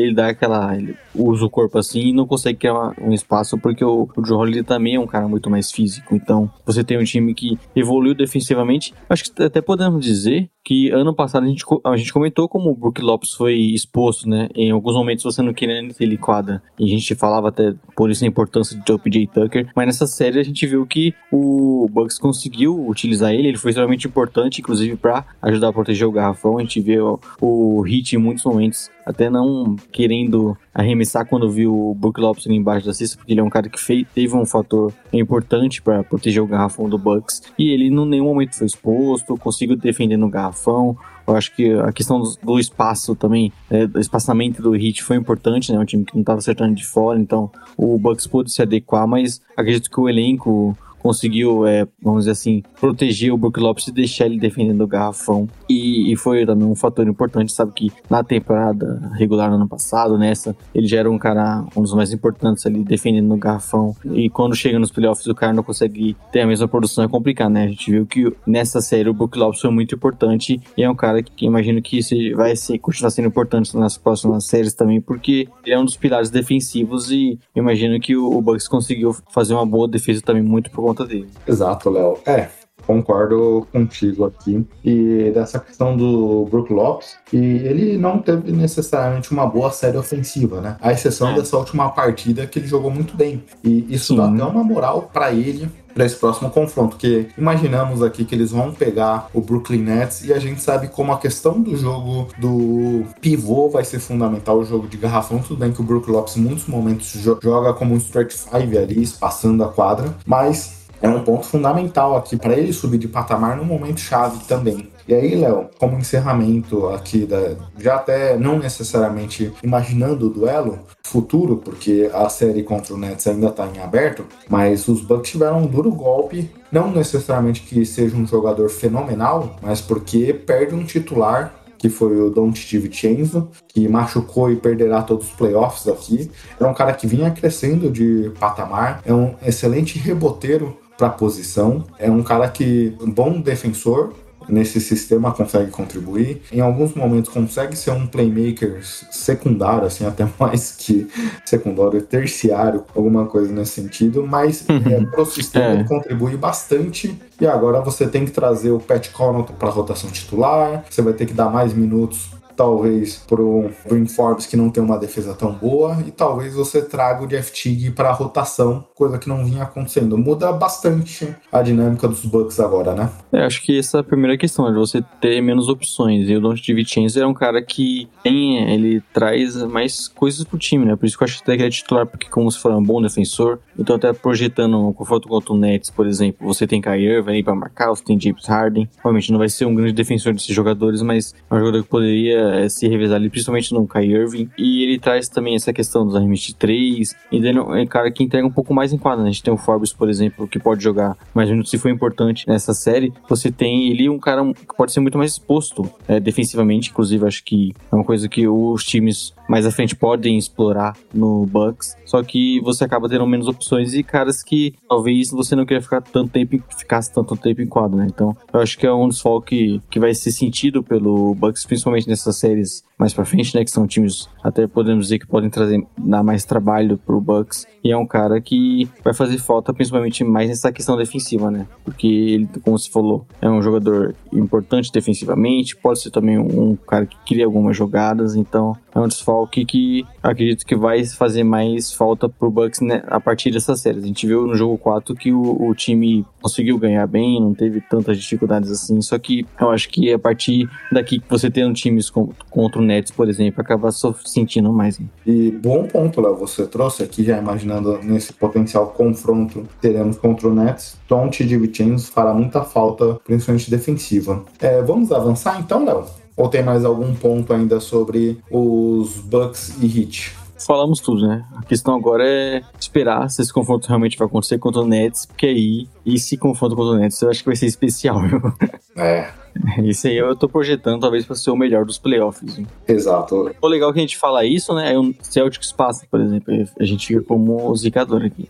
ele dá aquela. Ele usa o corpo assim e não consegue criar um espaço, porque o, o Drew Holiday também é um cara muito mais físico. Então, você tem um time que evoluiu defensivamente. Acho que até podemos dizer que ano passado a gente, a gente comentou como o Brook Lopes foi exposto, né? Em alguns momentos você não querendo ele quadra. E a gente falava até por isso a importância de PJ Tucker. Mas nessa série a gente viu que o Bucks conseguiu utilizar ele. Ele foi extremamente importante, inclusive para ajudar a proteger o garrafão. A gente vê o, o Hit em muitos momentos até não querendo arremessar quando viu o Brook Lopes ali embaixo da cesta, porque ele é um cara que fez, teve um fator importante para proteger o garrafão do Bucks. E ele em nenhum momento foi exposto, conseguiu defender no garrafão. Eu acho que a questão do, espaço também, é, do espaçamento do Heat foi importante, né? Um time que não estava acertando de fora, então o Bucks pôde se adequar, mas acredito que o elenco conseguiu, é, vamos dizer assim, proteger o Brook Lopes e deixar ele defendendo o garrafão. E, e, foi também um fator importante, sabe que na temporada regular no ano passado, nessa, ele já era um cara, um dos mais importantes ali defendendo no garrafão. E quando chega nos playoffs o cara não consegue ter a mesma produção, é complicado, né? A gente viu que nessa série o Brook Lopes foi muito importante e é um cara que, que imagino que vai ser, continuar sendo importante nas próximas séries também, porque ele é um dos pilares defensivos e imagino que o, o Bucks conseguiu fazer uma boa defesa também muito por conta Exato, Léo. É, concordo contigo aqui. E dessa questão do Brook Lopes, e ele não teve necessariamente uma boa série ofensiva, né? A exceção é. dessa última partida que ele jogou muito bem. E isso Sim. dá até uma moral para ele para esse próximo confronto, que imaginamos aqui que eles vão pegar o Brooklyn Nets e a gente sabe como a questão do jogo do pivô vai ser fundamental, o jogo de garrafão, tudo bem que o Brook Lopes em muitos momentos joga como um stretch five ali, espaçando a quadra, mas é um ponto fundamental aqui para ele subir de patamar num momento chave também. E aí, Léo, como encerramento aqui, da, já até não necessariamente imaginando o duelo futuro, porque a série contra o Nets ainda está em aberto, mas os Bucks tiveram um duro golpe, não necessariamente que seja um jogador fenomenal, mas porque perde um titular que foi o Don't DiVincenzo, que machucou e perderá todos os playoffs aqui. É um cara que vinha crescendo de patamar, é um excelente reboteiro para a posição. É um cara que um bom defensor, nesse sistema consegue contribuir. Em alguns momentos consegue ser um playmaker secundário, assim, até mais que secundário, terciário, alguma coisa nesse sentido, mas uhum. é, pro sistema é. ele contribui bastante. E agora você tem que trazer o Pat Connaughton para rotação titular, você vai ter que dar mais minutos talvez pro Green Forbes que não tem uma defesa tão boa e talvez você traga o Jeff Teague para rotação, coisa que não vinha acontecendo. Muda bastante a dinâmica dos Bucks agora, né? É, acho que essa é a primeira questão, é de você ter menos opções. E o Don DiVincenzo é um cara que tem, ele traz mais coisas pro time, né? Por isso que eu acho que ele é titular, porque como se for um bom defensor, então até projetando um confronto contra o Nets, por exemplo, você tem Kyrie Irving para marcar, você tem James Harden. Obviamente não vai ser um grande defensor desses jogadores, mas é um jogador que poderia é, se revezar ali, principalmente no Kai Irving. E ele traz também essa questão dos arremessos de 3. E ele é um cara que entrega um pouco mais em quadra, né? A gente tem o Forbes, por exemplo, que pode jogar mais minutos se for importante nessa série. Você tem ele um cara que pode ser muito mais exposto é, defensivamente, inclusive acho que é uma coisa que os times mais à frente podem explorar no Bucks. Só que você acaba tendo menos opções e caras que talvez você não queira ficar tanto tempo, ficasse tanto tempo em quadra, né? Então, eu acho que é um desfalque que vai ser sentido pelo Bucks, principalmente nessas séries mais para frente, né? Que são times, até podemos dizer que podem trazer dar mais trabalho pro Bucks. E é um cara que vai fazer falta, principalmente mais nessa questão defensiva, né? Porque ele, como você falou, é um jogador importante defensivamente, pode ser também um, cara que cria algumas jogadas, então é um desfalque que acredito que vai fazer mais falta pro Bucks né, a partir dessas séries. A gente viu no jogo 4 que o, o time conseguiu ganhar bem, não teve tantas dificuldades assim, só que eu acho que a partir daqui que você tendo times com, contra o Nets, por exemplo, acaba sentindo mais. Né? E bom ponto, Léo, você trouxe aqui, já imaginando nesse potencial confronto que teremos contra o Nets. Don't de Vincenzo fará muita falta, principalmente defensiva. É, vamos avançar então, Léo? Ou tem mais algum ponto ainda sobre os Bucks e Heat? Falamos tudo, né? A questão agora é esperar se esse confronto realmente vai acontecer contra o Nets, porque aí, esse confronto contra o Nets eu acho que vai ser especial, viu? É, Esse aí eu tô projetando talvez pra ser o melhor dos playoffs. exato. O legal que a gente fala isso, né? É o Celtics passa, por exemplo. A gente fica como zicador aqui.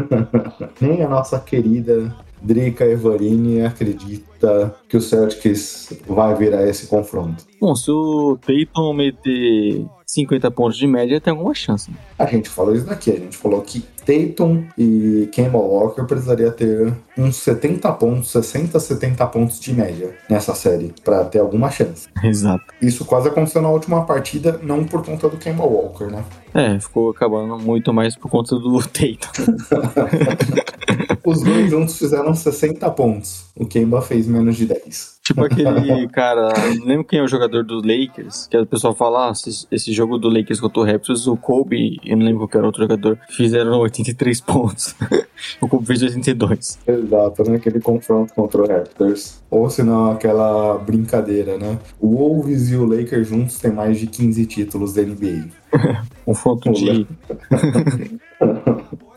Nem a nossa querida Drica Evarini acredita que o Celtics vai virar esse confronto. Bom, se o Tatum meter 50 pontos de média, tem alguma chance. A gente falou isso daqui, a gente falou que Tatum e Kemba Walker precisaria ter uns 70 pontos, 60, 70 pontos de média nessa série para ter alguma chance. Exato. Isso quase aconteceu na última partida, não por conta do Kemba Walker, né? É, ficou acabando muito mais por conta do Tatum. Os dois juntos fizeram 60 pontos. O Kemba fez menos de 10. Tipo aquele cara, não lembro quem é o jogador do Lakers, que o pessoal fala, ah, esse, esse jogo do Lakers contra o Raptors, o Kobe, eu não lembro qual que era outro jogador, fizeram 83 pontos. o Kobe fez 82. Exato, né? Aquele confronto contra o Raptors. Ou se não, aquela brincadeira, né? O Wolves e o Lakers juntos têm mais de 15 títulos da NBA. Confronto de.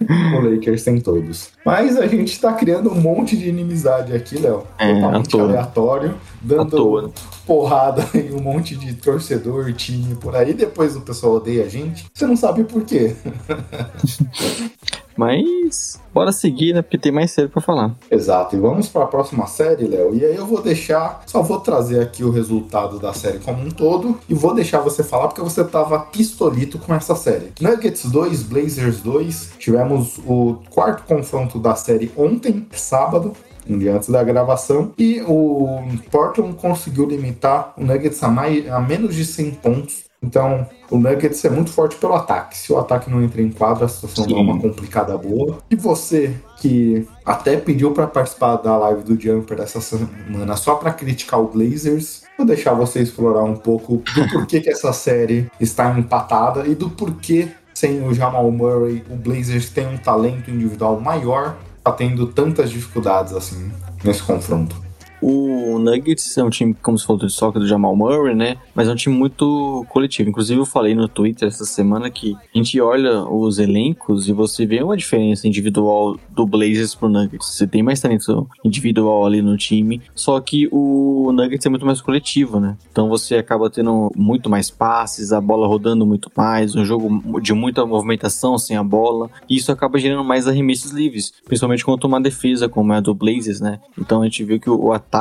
o Lakers tem todos. Mas a gente tá criando um monte de inimizade aqui, Léo. É, Totalmente aleatório. Dando porrada em um monte de torcedor, time por aí. Depois o pessoal odeia a gente. Você não sabe por quê. Mas, bora seguir, né? Porque tem mais sério pra falar. Exato, e vamos para a próxima série, Léo. E aí eu vou deixar, só vou trazer aqui o resultado da série como um todo e vou deixar você falar porque você tava pistolito com essa série. Nuggets 2, Blazers 2. Tivemos o quarto confronto da série ontem, sábado. Um dia antes da gravação, e o Portland conseguiu limitar o Nuggets a, mais, a menos de 100 pontos. Então, o Nuggets é muito forte pelo ataque. Se o ataque não entra em quadra, a situação dá uma complicada boa. E você, que até pediu para participar da live do Jumper essa semana só para criticar o Blazers, vou deixar você explorar um pouco do porquê que essa série está empatada e do porquê, sem o Jamal Murray, o Blazers tem um talento individual maior, tá tendo tantas dificuldades assim nesse confronto. O Nuggets é um time, como você falou, de soccer do Jamal Murray, né? Mas é um time muito coletivo. Inclusive, eu falei no Twitter essa semana que a gente olha os elencos e você vê uma diferença individual do Blazers pro Nuggets. Você tem mais talento individual ali no time, só que o Nuggets é muito mais coletivo, né? Então você acaba tendo muito mais passes, a bola rodando muito mais, um jogo de muita movimentação sem a bola. E isso acaba gerando mais arremessos livres, principalmente contra uma defesa como é a do Blazers, né? Então a gente viu que o ataque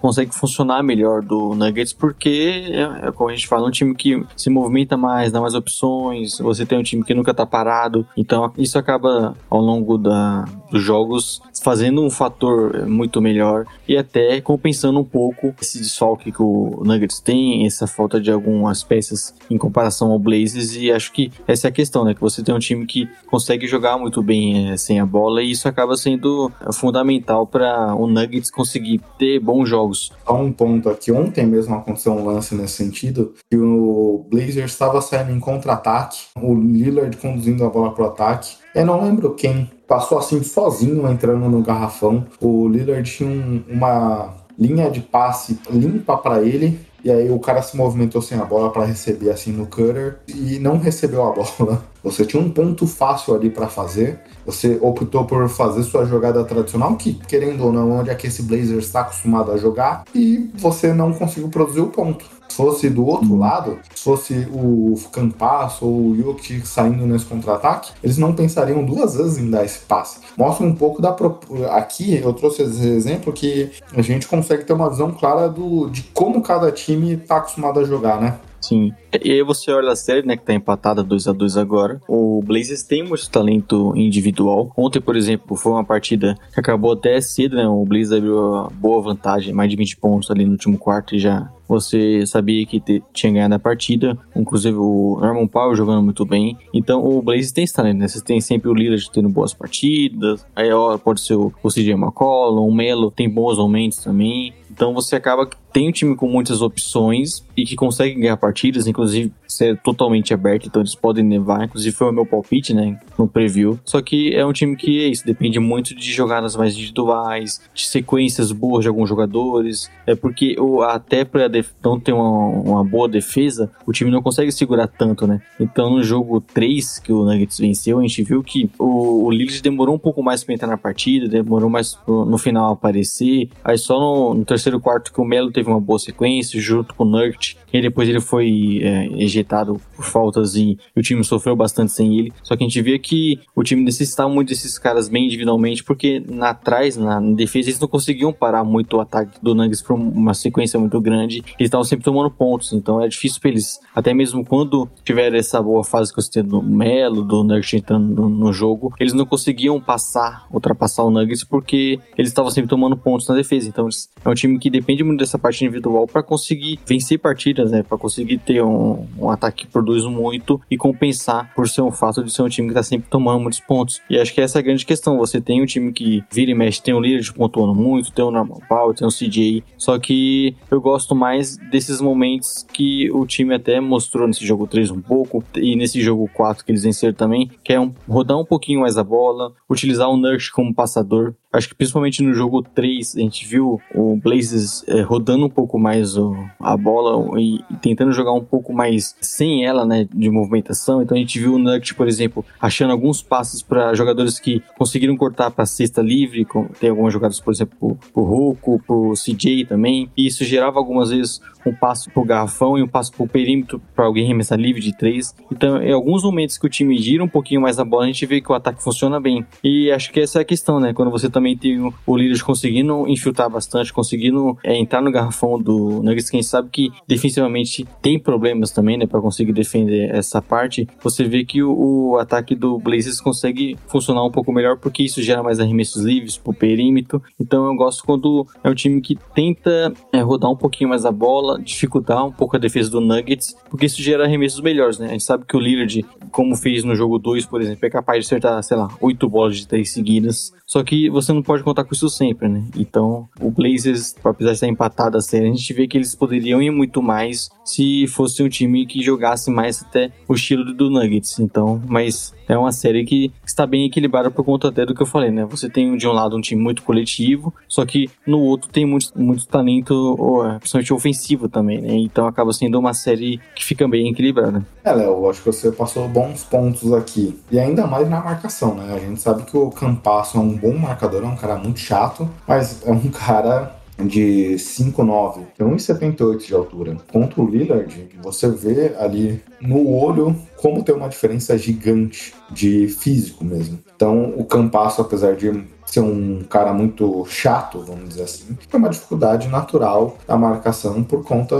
consegue funcionar melhor do Nuggets porque é, é como a gente fala, um time que se movimenta mais, dá mais opções, você tem um time que nunca tá parado, então isso acaba ao longo da, dos jogos fazendo um fator muito melhor e até compensando um pouco esse desfalque que o Nuggets tem, essa falta de algumas peças em comparação ao Blazers e acho que essa é a questão, né, que você tem um time que consegue jogar muito bem eh, sem a bola e isso acaba sendo fundamental para o Nuggets conseguir ter bons jogos. Só um ponto aqui, ontem mesmo aconteceu um lance nesse sentido, que o Blazers estava saindo em contra-ataque, o Lillard conduzindo a bola pro ataque. Eu não lembro quem passou assim sozinho entrando no garrafão. O Lillard tinha um- uma linha de passe limpa para ele. E aí o cara se movimentou sem a bola para receber assim no cutter e não recebeu a bola. Você tinha um ponto fácil ali para fazer. Você optou por fazer sua jogada tradicional, que querendo ou não, onde é que esse Blazers está acostumado a jogar, e você não conseguiu produzir o ponto. Se fosse do outro lado, se fosse o Campasso ou o Jokic saindo nesse contra-ataque, eles não pensariam duas vezes em dar esse passe. Mostra um pouco da. pro- Aqui eu trouxe esse exemplo que a gente consegue ter uma visão clara do, de como cada time está acostumado a jogar, né? Sim. E aí você olha a série, né, que tá empatada 2 a 2 agora. O Blazers tem muito talento individual. Ontem, por exemplo, foi uma partida que acabou até cedo, né? O Blazers abriu uma boa vantagem, mais de 20 pontos ali no último quarto e já você sabia que te- tinha ganhado a partida. Inclusive o Norman Powell jogando muito bem. Então o Blazers tem esse talento, né? Você tem sempre o Lillard tendo boas partidas. Aí ó, pode ser o, o CJ McCollum, o Melo tem bons momentos também. Então você acaba tem um time com muitas opções e que consegue ganhar partidas. Inclusive, série totalmente aberta, então eles podem levar. Inclusive foi o meu palpite, né? No preview. Só que é um time que é isso, depende muito de jogadas mais individuais, de sequências boas de alguns jogadores. É porque o, até para não ter uma, uma boa defesa, o time não consegue segurar tanto, né? Então no jogo 3 que o Nuggets venceu, a gente viu que o, o Lillard demorou um pouco mais para entrar na partida, demorou mais no, no final aparecer. Aí só no, no, terceiro quarto que o Melo teve uma boa sequência, junto com o Nurt. E depois ele foi é, ejetado por faltas e, o time sofreu bastante sem ele. Só que a gente vê que o time necessitava muito desses caras bem individualmente, porque na atrás, na, defesa, eles não conseguiam parar muito o ataque do Nuggets por uma sequência muito grande. Eles estavam sempre tomando pontos, então é difícil para eles, até mesmo quando tiver essa boa fase que você tem do Melo, do Nuggets entrando no, no jogo, eles não conseguiam passar, ultrapassar o Nuggets porque eles estavam sempre tomando pontos na defesa. Então é um time que depende muito dessa parte individual para conseguir vencer partidas, né? Para conseguir ter um, um, ataque que produz muito e compensar por ser um fato de ser um time que está sempre tomando muitos pontos. E acho que essa é a grande questão. Você tem um time que vira e mexe, tem um líder pontuando muito, tem o Normal Power, tem o CJ. Só que eu gosto mais desses momentos que o time até mostrou nesse jogo 3 um pouco e nesse jogo 4 que eles venceram também, que é um, rodar um pouquinho mais a bola, utilizar o Nurse como passador. Acho que principalmente no jogo 3 a gente viu o Blazers é, rodando um pouco mais o, a bola e, e, tentando jogar um pouco mais sem ela, né, de movimentação. Então a gente viu o Nugget, por exemplo, achando alguns passos para jogadores que conseguiram cortar para cesta livre. Com, tem algumas jogadas, por exemplo, pro Roku, pro CJ também. E isso gerava algumas vezes um passo pro garrafão e um passo pro perímetro para alguém remessar livre de três. Então, em alguns momentos que o time gira um pouquinho mais a bola, a gente vê que o ataque funciona bem. E acho que essa é a questão, né? Quando você também tem o líder conseguindo infiltrar bastante, conseguindo é, entrar no garrafão do Nuggets, quem sabe que defensivamente tem problemas também, né? Para conseguir defender essa parte, você vê que o, o, ataque do Blazers consegue funcionar um pouco melhor porque isso gera mais arremessos livres pro perímetro. Então, eu gosto quando é um time que tenta é, rodar um pouquinho mais a bola dificultar um pouco a defesa do Nuggets, porque isso gera arremessos melhores, né? A gente sabe que o Lillard, como fez no jogo 2, por exemplo, é capaz de acertar, sei lá, 8 bolas de 3 seguidas. Só que você não pode contar com isso sempre, né? Então, o Blazers, apesar de estar empatado a série, a gente vê que eles poderiam ir muito mais se fosse um time que jogasse mais até o estilo do Nuggets. Então, mas é uma série que está bem equilibrada por conta até do que eu falei, né? Você tem de um lado um time muito coletivo, só que no outro tem muito, muito talento, principalmente ofensivo também, né? Então acaba sendo uma série que fica bem equilibrada. É, Léo, acho que você passou bons pontos aqui. E ainda mais na marcação, né? A gente sabe que o Campasso é um bom marcador, é um cara muito chato, mas é um cara de 5'9", tem 1,78 de altura. Contra o Lillard, você vê ali no olho como tem uma diferença gigante de físico mesmo. Então, o Campasso, apesar de ser um cara muito chato, vamos dizer assim, é uma dificuldade natural da marcação por conta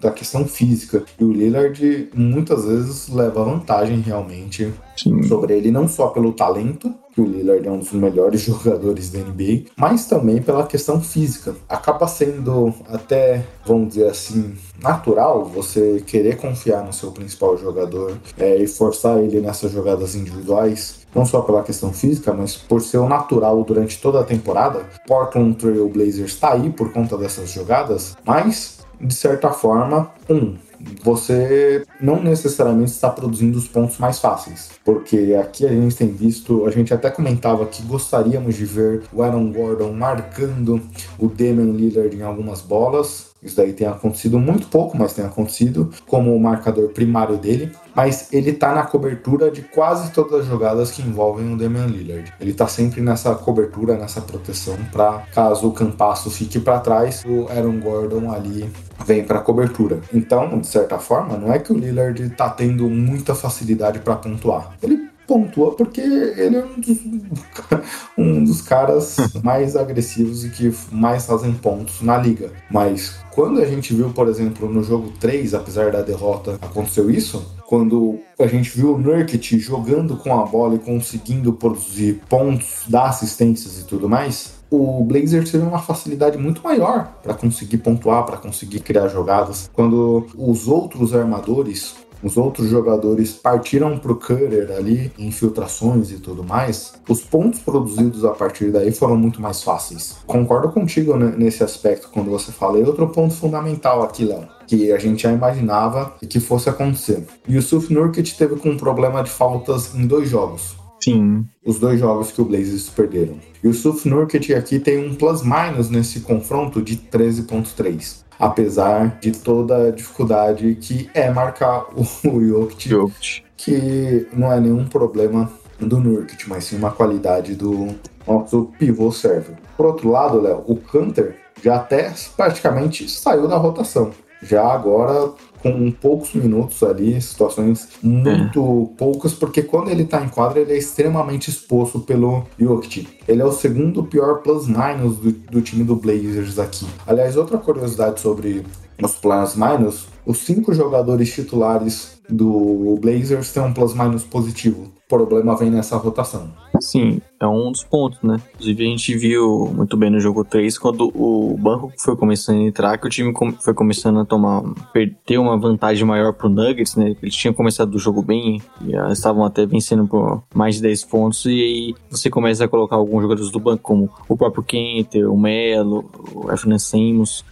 da questão física. E o Lillard muitas vezes leva vantagem realmente Sim. sobre ele, não só pelo talento, que o Lillard é um dos melhores jogadores da NBA, mas também pela questão física. Acaba sendo até, vamos dizer assim, natural você querer confiar no seu principal jogador é, e forçar ele nessas jogadas individuais, não só pela questão física, mas por ser o natural durante toda a temporada. Portland Trail Blazers está aí por conta dessas jogadas, mas de certa forma, um, você não necessariamente está produzindo os pontos mais fáceis. Porque aqui a gente tem visto, a gente até comentava que gostaríamos de ver o Aaron Gordon marcando o Damian Lillard em algumas bolas. Isso daí tem acontecido muito pouco, mas tem acontecido como o marcador primário dele. Mas ele tá na cobertura de quase todas as jogadas que envolvem o Damian Lillard. Ele tá sempre nessa cobertura, nessa proteção, para caso o Campasso fique para trás, o Aaron Gordon ali vem para cobertura. Então, de certa forma, não é que o Lillard tá tendo muita facilidade para pontuar. Ele pontua porque ele é um dos, um dos caras mais agressivos e que mais fazem pontos na liga. Mas quando a gente viu, por exemplo, no jogo 3, apesar da derrota, aconteceu isso, quando a gente viu o Nurkic jogando com a bola e conseguindo produzir pontos, dar assistências e tudo mais, o Blazers teve uma facilidade muito maior para conseguir pontuar, para conseguir criar jogadas. Quando os outros armadores os outros jogadores partiram pro cutter ali, infiltrações e tudo mais, os pontos produzidos a partir daí foram muito mais fáceis. Concordo contigo nesse aspecto quando você fala. E outro ponto fundamental aqui, Léo, que a gente já imaginava que fosse acontecer. Yusuf Nurkic teve com um problema de faltas em dois jogos. Sim. Os dois jogos que o Blazers perderam. Yusuf Nurkic aqui tem um plus-minus nesse confronto de 13.3 apesar de toda a dificuldade que é marcar o Jokic, Jokic. que não é nenhum problema do Nurkic, mas sim uma qualidade do nosso pivô servo. Por outro lado, Léo, o Canter já até praticamente saiu da rotação. Já agora com poucos minutos ali, situações muito é. poucas, porque quando ele tá em quadra, ele é extremamente exposto pelo Jokic. Ele é o segundo pior plus-minus do, do time do Blazers aqui. Aliás, outra curiosidade sobre os plus-minus, os cinco jogadores titulares do Blazers têm um plus-minus positivo. O problema vem nessa rotação. Sim, é um dos pontos, né? Inclusive, a gente viu muito bem no jogo 3, quando o banco foi começando a entrar, que o time foi começando a tomar, ter uma vantagem maior pro Nuggets, né? Eles tinham começado o jogo bem, e estavam até vencendo por mais de 10 pontos, e aí você começa a colocar alguns jogadores do banco, como o próprio Kenter, o Melo, o Efren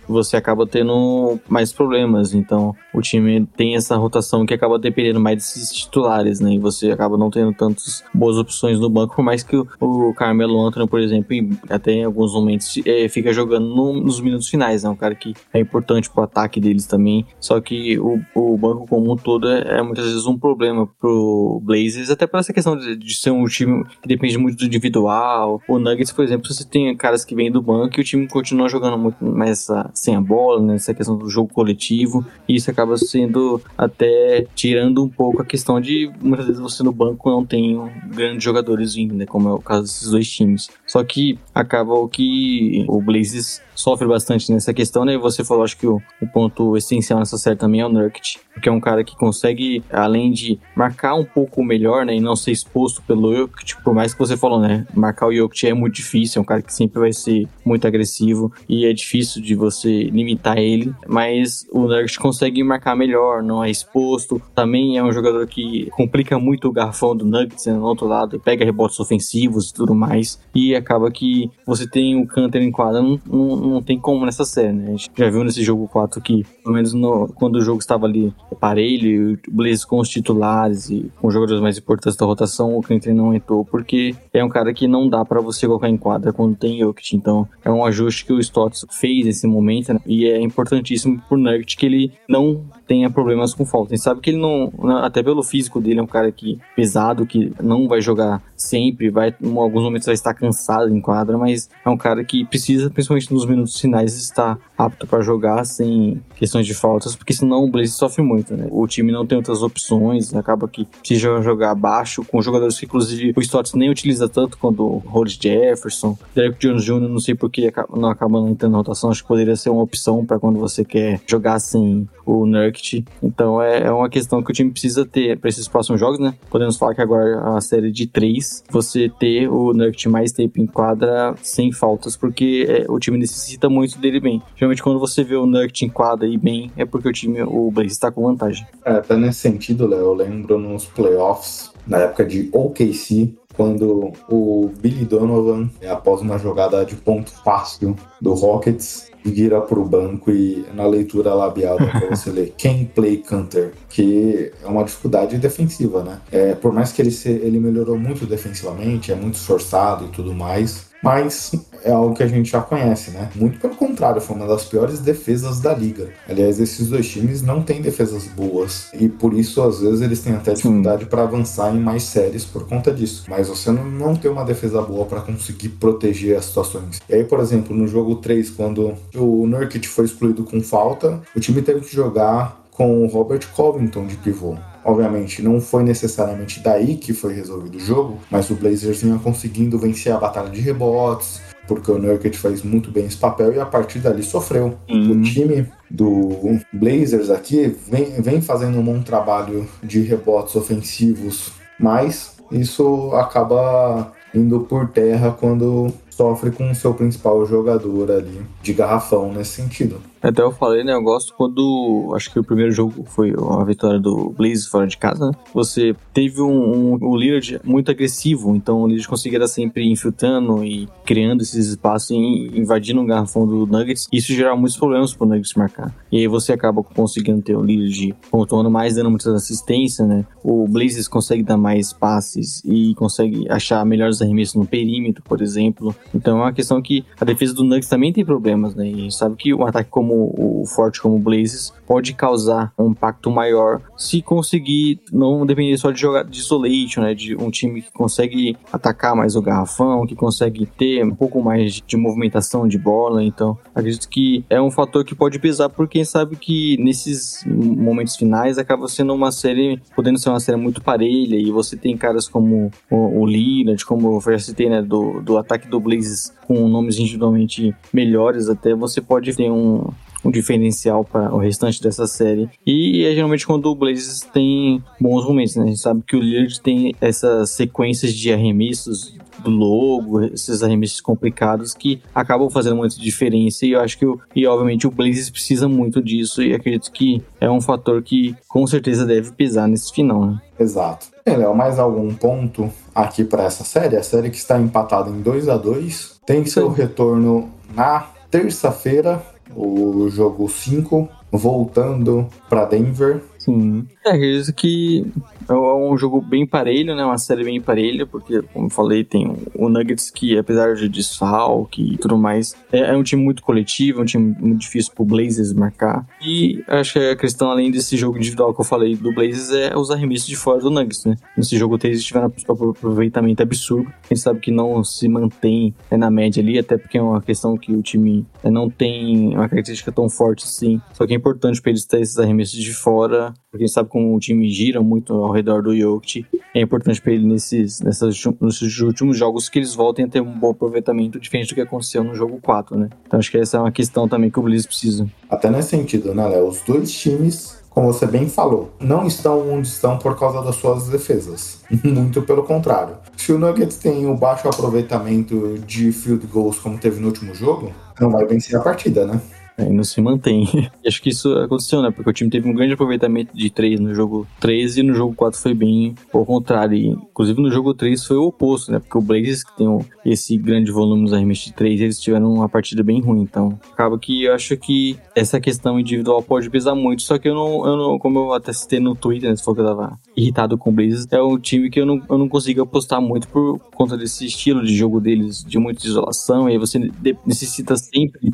você acaba tendo mais problemas. Então, o time tem essa rotação que acaba dependendo mais desses titulares, né? E você acaba não tendo tantas boas opções no banco, por mais que o Carmelo Anthony, por exemplo, até em alguns momentos é, fica jogando no, nos minutos finais, é né? um cara que é importante pro ataque deles também. Só que o, o banco como um todo é, é muitas vezes um problema pro Blazers, até por essa questão de, de, ser um time que depende muito do individual. O Nuggets, por exemplo, você tem caras que vêm do banco e o time continua jogando muito mais sem a bola, nessa né? questão do jogo coletivo, e isso acaba sendo até tirando um pouco a questão de muitas vezes você no banco não tem grandes jogadores vindo, né? Como é o caso desses dois times. Só que acaba o que o Blazes sofre bastante nessa questão, né? Você falou, acho que o, o ponto essencial nessa série também é o Nurkic, porque é um cara que consegue, além de marcar um pouco melhor, né, e não ser exposto pelo Jokic, por mais que você falou, né, marcar o Jokic é muito difícil, é um cara que sempre vai ser muito agressivo e é difícil de você limitar ele, mas o Nurkic consegue marcar melhor, não é exposto, também é um jogador que complica muito o garrafão do Nuggets, né, no outro lado, pega rebotes ofensivos e tudo mais, e acaba que você tem o Canter em quadra, não, não não tem como nessa série, né? A gente já viu nesse jogo 4 que, pelo menos no, quando o jogo estava ali parelho, o Blaze com os titulares e com os jogadores mais importantes da rotação, o Clinton não entrou, porque é um cara que não dá para você colocar em quadra quando tem Jokic. Então, é um ajuste que o Stotts fez nesse momento, né? E é importantíssimo pro Nugget que ele não tenha problemas com falta. A gente sabe que ele não, até pelo físico dele, é um cara que pesado, que não vai jogar sempre, vai em alguns momentos vai estar cansado em quadra, mas é um cara que precisa, principalmente nos minutos finais, estar apto para jogar sem questões de faltas, porque senão o Blaze sofre muito, né? O time não tem outras opções, acaba que precisa jogar abaixo, com jogadores que inclusive o Stotts nem utiliza tanto quando o Hollis Jefferson, Derek Jones Jr., não sei por que não acaba não entrando na rotação, acho que poderia ser uma opção para quando você quer jogar sem o Nurk então é, é uma questão que o time precisa ter para esses próximos jogos, né? Podemos falar que agora a série de três, você ter o Nurkic mais tempo em quadra sem faltas, porque é, o time necessita muito dele bem. Geralmente quando você vê o Nurkic em quadra e bem, é porque o time, o Blaze está com vantagem. É, até nesse sentido, Léo, eu lembro nos playoffs, na época de OKC, quando o Billy Donovan, após uma jogada de ponto fácil do Rockets, vira para o banco e na leitura labial você ler quem play counter, que é uma dificuldade defensiva, né? É, por mais que ele, se, ele melhorou muito defensivamente, é muito esforçado e tudo mais, mas é algo que a gente já conhece, né? Muito pelo contrário, foi uma das piores defesas da liga. Aliás, esses dois times não têm defesas boas e por isso às vezes eles têm até dificuldade para avançar em mais séries por conta disso. Mas você não, não tem uma defesa boa para conseguir proteger as situações. E aí, por exemplo, no jogo 3, quando o Nurkic foi excluído com falta, o time teve que jogar com o Robert Covington de pivô. Obviamente, não foi necessariamente daí que foi resolvido o jogo, mas o Blazers vinha conseguindo vencer a batalha de rebotes, porque o Nurkic faz muito bem esse papel e a partir dali sofreu. Uhum. O time do Blazers aqui vem, vem fazendo um bom trabalho de rebotes ofensivos, mas isso acaba indo por terra quando sofre com o seu principal jogador ali de garrafão nesse sentido. Até eu falei, né? Eu gosto quando. Acho que o primeiro jogo foi a vitória do Blaze fora de casa, né? Você teve um, um, um Lillard muito agressivo, então o Lillard conseguia sempre infiltrando e criando esses espaços e invadindo o garrafão do Nuggets. Isso gerava muitos problemas pro Nuggets marcar. E aí você acaba conseguindo ter o Lillard pontuando mais, dando muitas assistências, né? O Blazers consegue dar mais passes e consegue achar melhores arremessos no perímetro, por exemplo. Então é uma questão que a defesa do Nuggets também tem problemas, né? E a gente sabe que um ataque como o forte como o Blazers pode causar um impacto maior se conseguir não depender só de jogar de isolation, né? De um time que consegue atacar mais o garrafão, que consegue ter um pouco mais de movimentação de bola. Então, acredito que é um fator que pode pesar por quem sabe que nesses momentos finais acaba sendo uma série, podendo ser uma série muito parelha e você tem caras como o, o Lillard, como eu já citei, né, do, do ataque do Blazers com nomes individualmente melhores, até você pode ter um, um diferencial para o restante dessa série. E é geralmente quando o Blazers tem bons momentos, né? A gente sabe que o Lillard tem essas sequências de arremessos do logo, esses arremessos complicados que acabam fazendo muita diferença e eu acho que, e obviamente, o Blazers precisa muito disso e acredito que é um fator que com certeza deve pesar nesse final, né? Exato. E, Léo, mais algum ponto aqui para essa série? A série que está empatada em 2 a 2 tem seu retorno na terça-feira, o jogo 5, voltando para Denver. Sim. É, acredito que é um jogo bem parelho, né? Uma série bem parelha, porque, como falei, tem o Nuggets que, apesar de desfalque e tudo mais, é, é um time muito coletivo, é um time muito difícil pro Blazers marcar. E acho que a questão, além desse jogo individual que eu falei do Blazers, é os arremessos de fora do Nuggets, né? Nesse jogo 3 eles tiveram um aproveitamento absurdo. Gente sabe que não se mantém é, na média ali, até porque é uma questão que o time é, não tem uma característica tão forte assim. Só que é importante para eles ter esses arremessos de fora, porque a gente sabe como o time gira muito ao redor do Jokic. É importante para ele nesses, nessas, nesses últimos jogos que eles voltem a ter um bom aproveitamento, diferente do que aconteceu no jogo 4, né? Então acho que essa é uma questão também que o Blizz precisa. Até nesse sentido, né, Léo? Os dois times, como você bem falou, não estão onde estão por causa das suas defesas. Muito pelo contrário. Se o Nuggets tem o baixo aproveitamento de field goals como teve no último jogo, não vai vencer a partida, né? Aí não se mantém. E acho que isso aconteceu, né? Porque o time teve um grande aproveitamento de 3 no jogo 13 e no jogo 4 foi bem ao contrário. E, inclusive no jogo 3 foi o oposto, né? Porque o Blazers, que tem esse grande volume nos arremessos de 3, eles tiveram uma partida bem ruim. Então, acaba que eu acho que essa questão individual pode pesar muito. Só que eu não, eu não como eu até citei no Twitter, né? Se for que eu tava irritado com o Blazers, é um time que eu não, eu não consigo apostar muito por conta desse estilo de jogo deles, de muita isolação. E aí você necessita sempre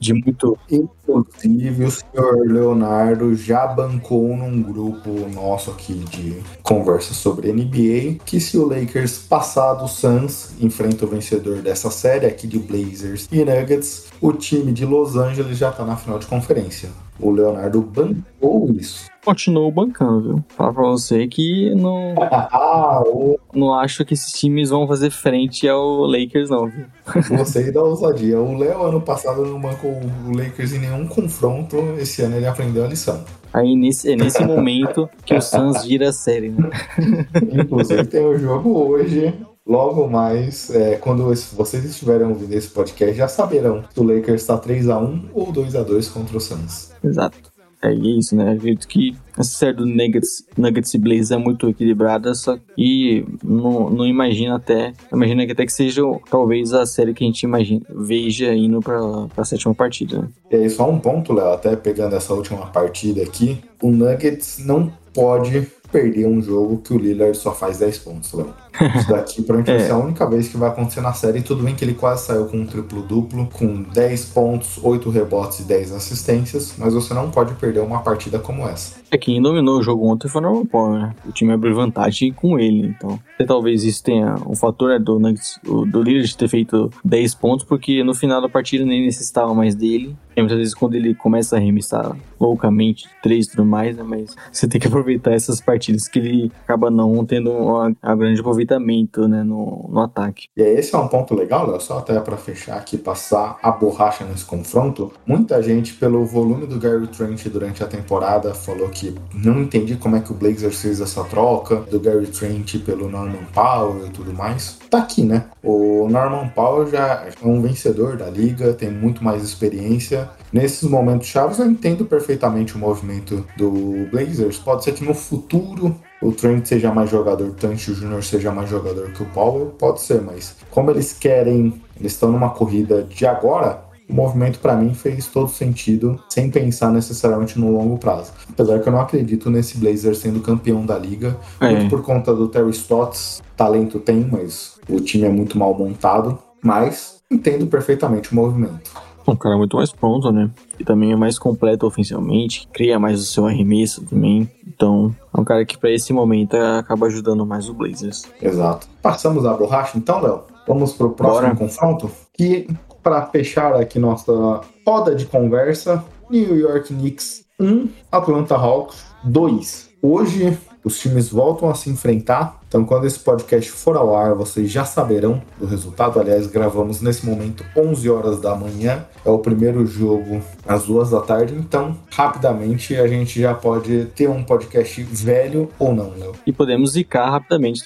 de muito Inclusive, o senhor Leonardo já bancou num grupo nosso aqui de conversa sobre NBA que se o Lakers passar do Suns, enfrenta o vencedor dessa série aqui de Blazers e Nuggets, o time de Los Angeles já tá na final de conferência. O Leonardo bancou isso. Continuou bancando, viu? Fala pra você que não, não acho que esses times vão fazer frente ao Lakers, não, viu? Você da ousadia. O Léo, ano passado, não bancou o Lakers em nenhum confronto. Esse ano ele aprendeu a lição. Aí nesse, é nesse momento que o Suns vira a série, né? Inclusive tem o jogo hoje. Logo mais, é, quando vocês estiverem ouvindo esse podcast, já saberão que o Lakers está 3x1 ou 2x2 contra o Suns. Exato. É isso, né? Acredito que essa série do Nuggets, Nuggets e Blazers é muito equilibrada, só que não, não imagina até. Imagina que até que seja talvez a série que a gente imagina, veja indo pra, pra sétima partida. Né? E aí, só um ponto, Léo, até pegando essa última partida aqui, o Nuggets não pode perder um jogo que o Lillard só faz 10 pontos, Léo. Isso daqui pra gente vai ser a única vez que vai acontecer na série. Tudo bem que ele quase saiu com um triplo-duplo, com 10 pontos, 8 rebotes e 10 assistências, mas você não pode perder uma partida como essa. É quem dominou o jogo ontem foi o Norman Powell, né? O time abriu vantagem com ele, então. E talvez isso tenha um fator é, do, Nuggets, do Lillard ter feito 10 pontos, porque no final da partida nem necessitava mais dele. E muitas vezes quando ele começa a arremessar loucamente, três e tudo mais, né? Mas você tem que aproveitar essas partidas que ele acaba não tendo uma, uma grande aproveitamento, né? No, no ataque. E esse é um ponto legal, Léo, só até para fechar aqui, passar a borracha nesse confronto. Muita gente, pelo volume do Gary Trent durante a temporada, falou que não entendi como é que o Blazers fez essa troca do Gary Trent pelo Norman Powell e tudo mais. Tá aqui, né? O Norman Powell já é um vencedor da liga, tem muito mais experiência. Nesses momentos chaves, eu entendo perfeitamente o movimento do Blazers. Pode ser que no futuro o Trent seja mais jogador, o Trent Jr. seja mais jogador que o Powell, pode ser, mas como eles querem, eles estão numa corrida de agora, o movimento para mim fez todo sentido, sem pensar necessariamente no longo prazo. Apesar que eu não acredito nesse Blazers sendo campeão da liga, É. muito por conta do Terry Stotts. Talento tem, mas o time é muito mal montado. Mas entendo perfeitamente o movimento. Um cara muito mais pronto, né? E também é mais completo ofensivamente, cria mais o seu arremesso também. Então, é um cara que para esse momento acaba ajudando mais o Blazers. Exato. Passamos a borracha então, Léo? Vamos pro próximo Bora. confronto? Que, para fechar aqui nossa roda de conversa, New York Knicks 1, Atlanta Hawks 2. Hoje, os times voltam a se enfrentar. Então, quando esse podcast for ao ar, vocês já saberão do resultado. Aliás, gravamos nesse momento 11 horas da manhã. É o primeiro jogo às duas da tarde. Então, rapidamente, a gente já pode ter um podcast velho ou não, Léo. E podemos zicar rapidamente.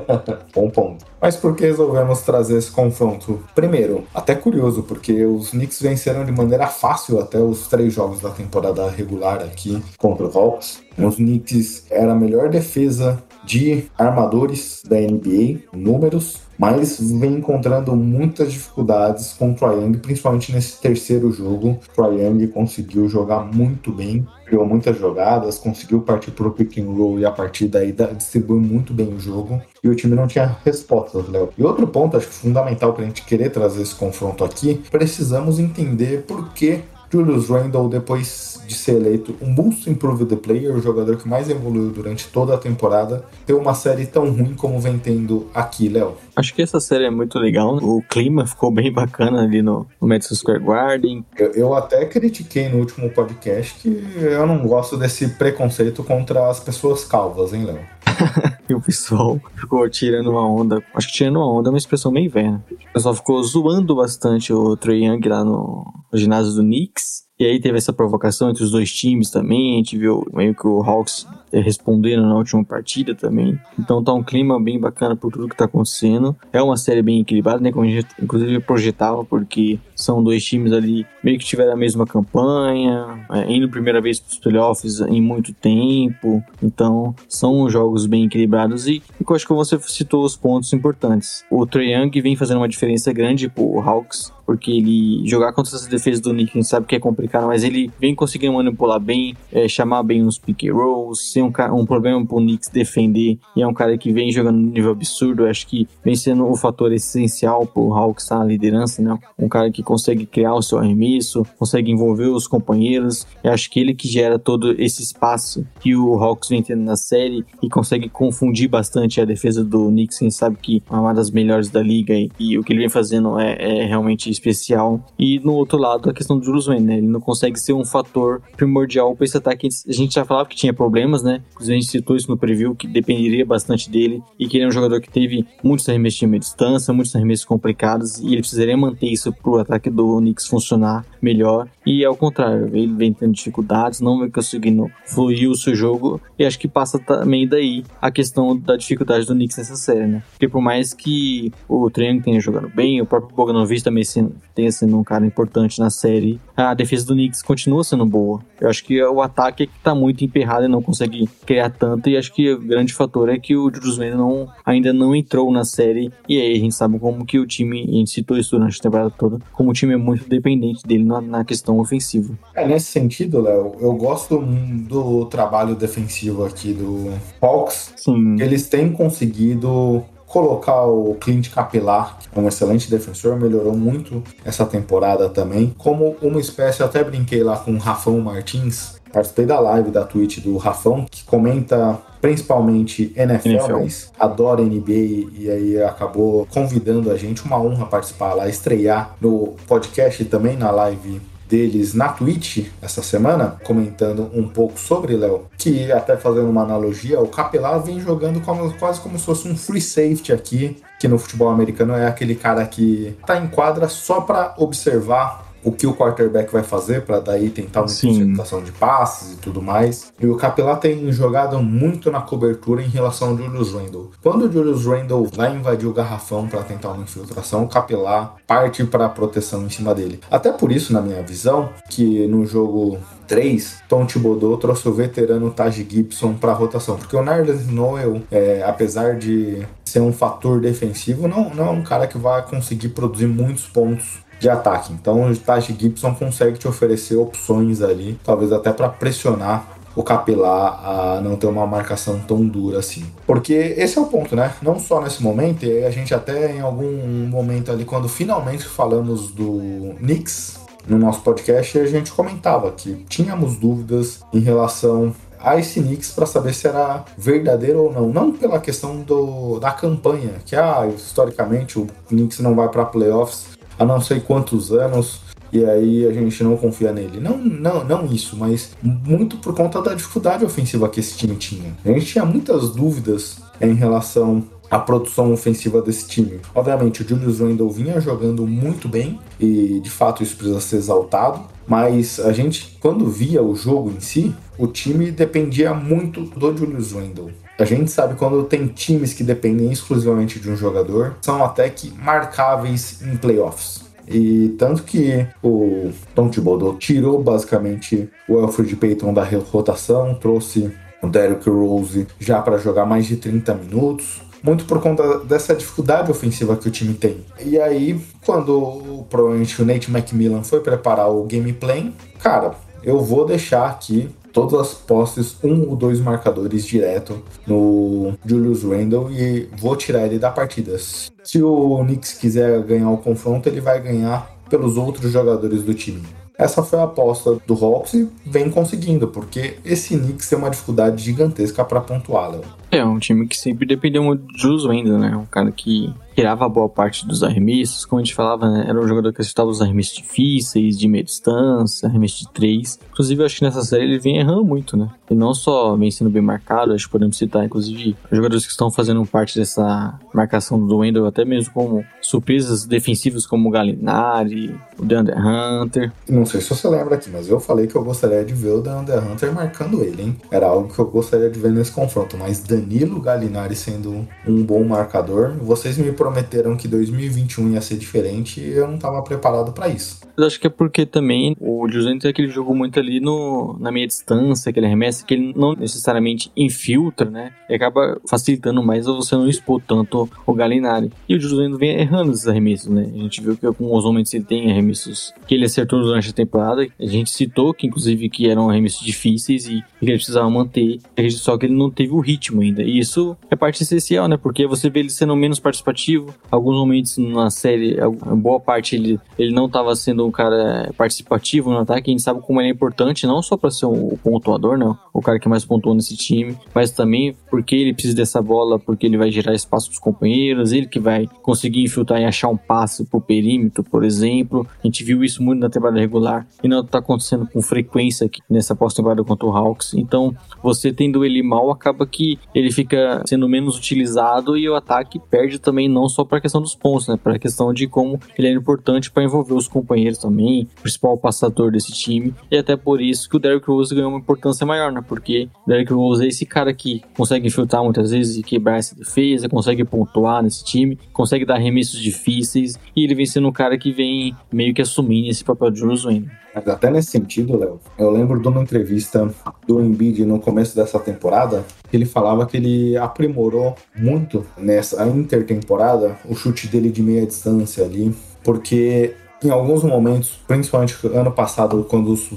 Bom ponto. Mas por que resolvemos trazer esse confronto? Primeiro, até curioso, porque os Knicks venceram de maneira fácil até os três jogos da temporada regular aqui contra o Hawks. Os Knicks era a melhor defesa de armadores da NBA, números, mas vem encontrando muitas dificuldades com o Young, principalmente nesse terceiro jogo. Trae conseguiu jogar muito bem, criou muitas jogadas, conseguiu partir para o pick and roll e a partir daí da- distribuiu muito bem o jogo. E o time não tinha respostas, Léo. E outro ponto, acho fundamental para a gente querer trazer esse confronto aqui, precisamos entender por que Julius Randle, depois de ser eleito um Most Improved Player, o jogador que mais evoluiu durante toda a temporada, ter uma série tão ruim como vem tendo aqui, Léo. Acho que essa série é muito legal. né? O clima ficou bem bacana ali no, no Madison Square Garden. Eu, eu até critiquei no último podcast que eu não gosto desse preconceito contra as pessoas calvas, hein, Léo? E o pessoal ficou tirando uma onda. Acho que tirando uma onda é uma expressão meio velha. O pessoal ficou zoando bastante o Trae Young lá no, no ginásio do Knicks. E aí teve essa provocação entre os dois times também. A gente viu meio que o Hawks eh, respondendo na última partida também. Então tá um clima bem bacana por tudo que tá acontecendo. É uma série bem equilibrada, né? Como a gente inclusive projetava, porque são dois times ali meio que tiveram a mesma campanha, é, indo primeira vez pros playoffs em muito tempo. Então são jogos bem equilibrados e, e eu acho que você citou os pontos importantes. O Trae Young vem fazendo uma diferença grande pro Hawks, porque ele jogar contra essa defesa do Nick, a gente sabe que é complicado, mas ele vem conseguindo manipular bem, é, chamar bem os pick and rolls, ser um, um problema pro Knicks defender, e é um cara que vem jogando no nível absurdo, acho que vem sendo o fator essencial pro Hawks estar na liderança, né? Um cara que consegue criar o seu arremesso, consegue envolver os companheiros, eu acho que ele que gera todo esse espaço que o Hawks vem tendo na série e consegue confundir bastante a defesa do Knicks, quem sabe que é uma das melhores da liga e, e o que ele vem fazendo é, é realmente especial. E no outro lado, a questão do Julius Randle, né? Ele não consegue ser um fator primordial para esse ataque. A gente já falava que tinha problemas, né? Inclusive a gente citou isso no preview, que dependeria bastante dele e que ele é um jogador que teve muitos arremessos de meia distância, muitos arremessos complicados e ele precisaria manter isso pro ataque do Knicks funcionar melhor. E ao contrário, ele vem tendo dificuldades, não vem conseguindo fluir o seu jogo e acho que passa também daí a questão da dificuldade do Knicks nessa série, né? Porque por mais que o Triangle tenha jogando bem, o próprio Bogdanovich também sendo, tenha sendo um cara importante na série, a defesa do Knicks continua sendo boa. Eu acho que o ataque é que tá muito emperrado e não consegue criar tanto e acho que o grande fator é que o Julius Randle não, ainda não entrou na série e aí a gente sabe como que o time, a gente citou isso durante a temporada toda, como o time é muito dependente dele na, na questão ofensiva. É, nesse sentido, Léo, eu gosto hum, do trabalho defensivo aqui do Hawks. Sim. Eles têm conseguido colocar o Clint Capelar, que é um excelente defensor, melhorou muito essa temporada também, como uma espécie, até brinquei lá com o Rafão Martins, participei da live da Twitch do Rafão, que comenta principalmente NFL, NFL. mas adora NBA e aí acabou convidando a gente, uma honra participar lá, estrear no podcast e também na live deles na Twitch essa semana, comentando um pouco sobre Léo, que até fazendo uma analogia, o Capelar vem jogando como- quase como se fosse um free safety aqui, que no futebol americano é aquele cara que tá em quadra só para observar o que o quarterback vai fazer para daí tentar uma interceptação de passes e tudo mais. E o Capelá tem jogado muito na cobertura em relação ao Julius Randle. Quando o Julius Randle vai invadir o garrafão para tentar uma infiltração, o Capelá parte para a proteção em cima dele. Até por isso, na minha visão, que no jogo 3, Tom Thibodeau trouxe o veterano Taj Gibson para rotação, porque o Nerlens Noel, é, apesar de ser um fator defensivo, não, não é um cara que vai conseguir produzir muitos pontos de ataque. Então o Taj Gibson consegue te oferecer opções ali, talvez até para pressionar o Capilar a não ter uma marcação tão dura assim. Porque esse é o ponto, né? Não só nesse momento, e a gente até em algum momento ali, quando finalmente falamos do Knicks no nosso podcast, a gente comentava que tínhamos dúvidas em relação a esse Knicks para saber se era verdadeiro ou não. Não pela questão do, da campanha, que ah, historicamente o Knicks não vai para playoffs há não sei quantos anos e aí a gente não confia nele. Não, não, não isso, mas muito por conta da dificuldade ofensiva que esse time tinha. A gente tinha muitas dúvidas em relação à produção ofensiva desse time. Obviamente, o Julius Randle vinha jogando muito bem e de fato isso precisa ser exaltado, mas a gente, quando via o jogo em si, o time dependia muito do Julius Randle. A gente sabe quando tem times que dependem exclusivamente de um jogador, são até que marcáveis em playoffs. E tanto que o Tom Thibodeau tirou basicamente o Alfred Payton da rotação, trouxe o Derrick Rose já para jogar mais de 30 minutos, muito por conta dessa dificuldade ofensiva que o time tem. E aí, quando provavelmente o Nate McMillan foi preparar o gameplay, cara, eu vou deixar aqui todas as posses, um ou dois marcadores direto no Julius Randle e vou tirar ele da partida. Se o Knicks quiser ganhar o confronto, ele vai ganhar pelos outros jogadores do time. Essa foi a aposta do Hawks e vem conseguindo, porque esse Knicks tem uma dificuldade gigantesca para pontuar. É, um time que sempre dependeu muito Julius Randle, né? Um cara que tirava boa parte dos arremessos, como a gente falava, né? Era um jogador que acertava os arremessos difíceis, de meia distância, arremesso de três. Inclusive, eu acho que nessa série ele vem errando muito, né? E não só vem sendo bem marcado, acho que podemos citar, inclusive, jogadores que estão fazendo parte dessa marcação do Wendell, até mesmo como surpresas defensivas como o Galinari, o DeAndre Hunter. Não sei se você lembra aqui, mas eu falei que eu gostaria de ver o DeAndre Hunter marcando ele, hein? Era algo que eu gostaria de ver nesse confronto, mas Danilo Galinari sendo um bom marcador, vocês me prometeram que 2021 ia ser diferente e eu não estava preparado para isso. Eu acho que é porque também o Julius tem aquele jogo muito ali no, na meia distância, aquele arremesso que ele não necessariamente infiltra, né? E acaba facilitando mais você não expor tanto o Galinari. E o Julius vem errando esses arremessos, né? A gente viu que com os momentos ele tem arremessos que ele acertou durante a temporada. A gente citou que, inclusive, que eram arremessos difíceis e que ele precisava manter. Só que ele não teve o ritmo ainda. E isso é parte essencial, né? Porque você vê ele sendo menos participativo. Alguns momentos na série, boa parte ele, ele não estava sendo um cara participativo no ataque. A gente sabe como ele é importante, não só para ser o pontuador, não, o cara que mais pontuou nesse time, mas também porque ele precisa dessa bola, porque ele vai gerar espaço para os companheiros, ele que vai conseguir infiltrar e achar um passe pro perímetro, por exemplo. A gente viu isso muito na temporada regular e não está acontecendo com frequência aqui nessa pós-temporada contra o Hawks. Então, você tendo ele mal, acaba que ele fica sendo menos utilizado e o ataque perde também, não só para a questão dos pontos, né? Para a questão de como ele é importante para envolver os companheiros também, principal passador desse time. E até por isso que o Derrick Rose ganhou uma importância maior, né? Porque o Derrick Rose é esse cara que consegue infiltrar muitas vezes e quebrar essa defesa, consegue pontuar nesse time, consegue dar arremessos difíceis e ele vem sendo um cara que vem meio que assumindo esse papel de Julius Randle. Mas até nesse sentido, Léo, eu lembro de uma entrevista do Embiid no começo dessa temporada, que ele falava que ele aprimorou muito nessa intertemporada o chute dele de meia distância ali, porque em alguns momentos, principalmente ano passado, quando, os,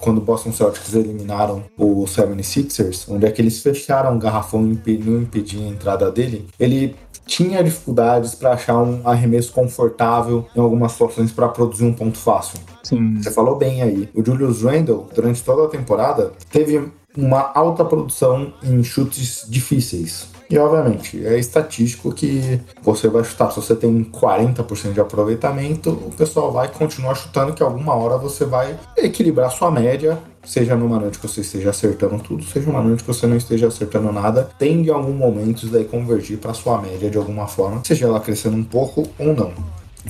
quando o Boston Celtics eliminaram o 76ers, onde é que eles fecharam o garrafão e não impediam a entrada dele, ele tinha dificuldades para achar um arremesso confortável em algumas situações para produzir um ponto fácil. Sim. Você falou bem aí. O Julius Randle, durante toda a temporada, teve uma alta produção em chutes difíceis. E obviamente, é estatístico que você vai chutar. Se você tem 40% de aproveitamento, o pessoal vai continuar chutando que alguma hora você vai equilibrar sua média. Seja numa noite que você esteja acertando tudo, seja uma noite que você não esteja acertando nada, tende em algum momento isso daí convergir para sua média de alguma forma, seja ela crescendo um pouco ou não.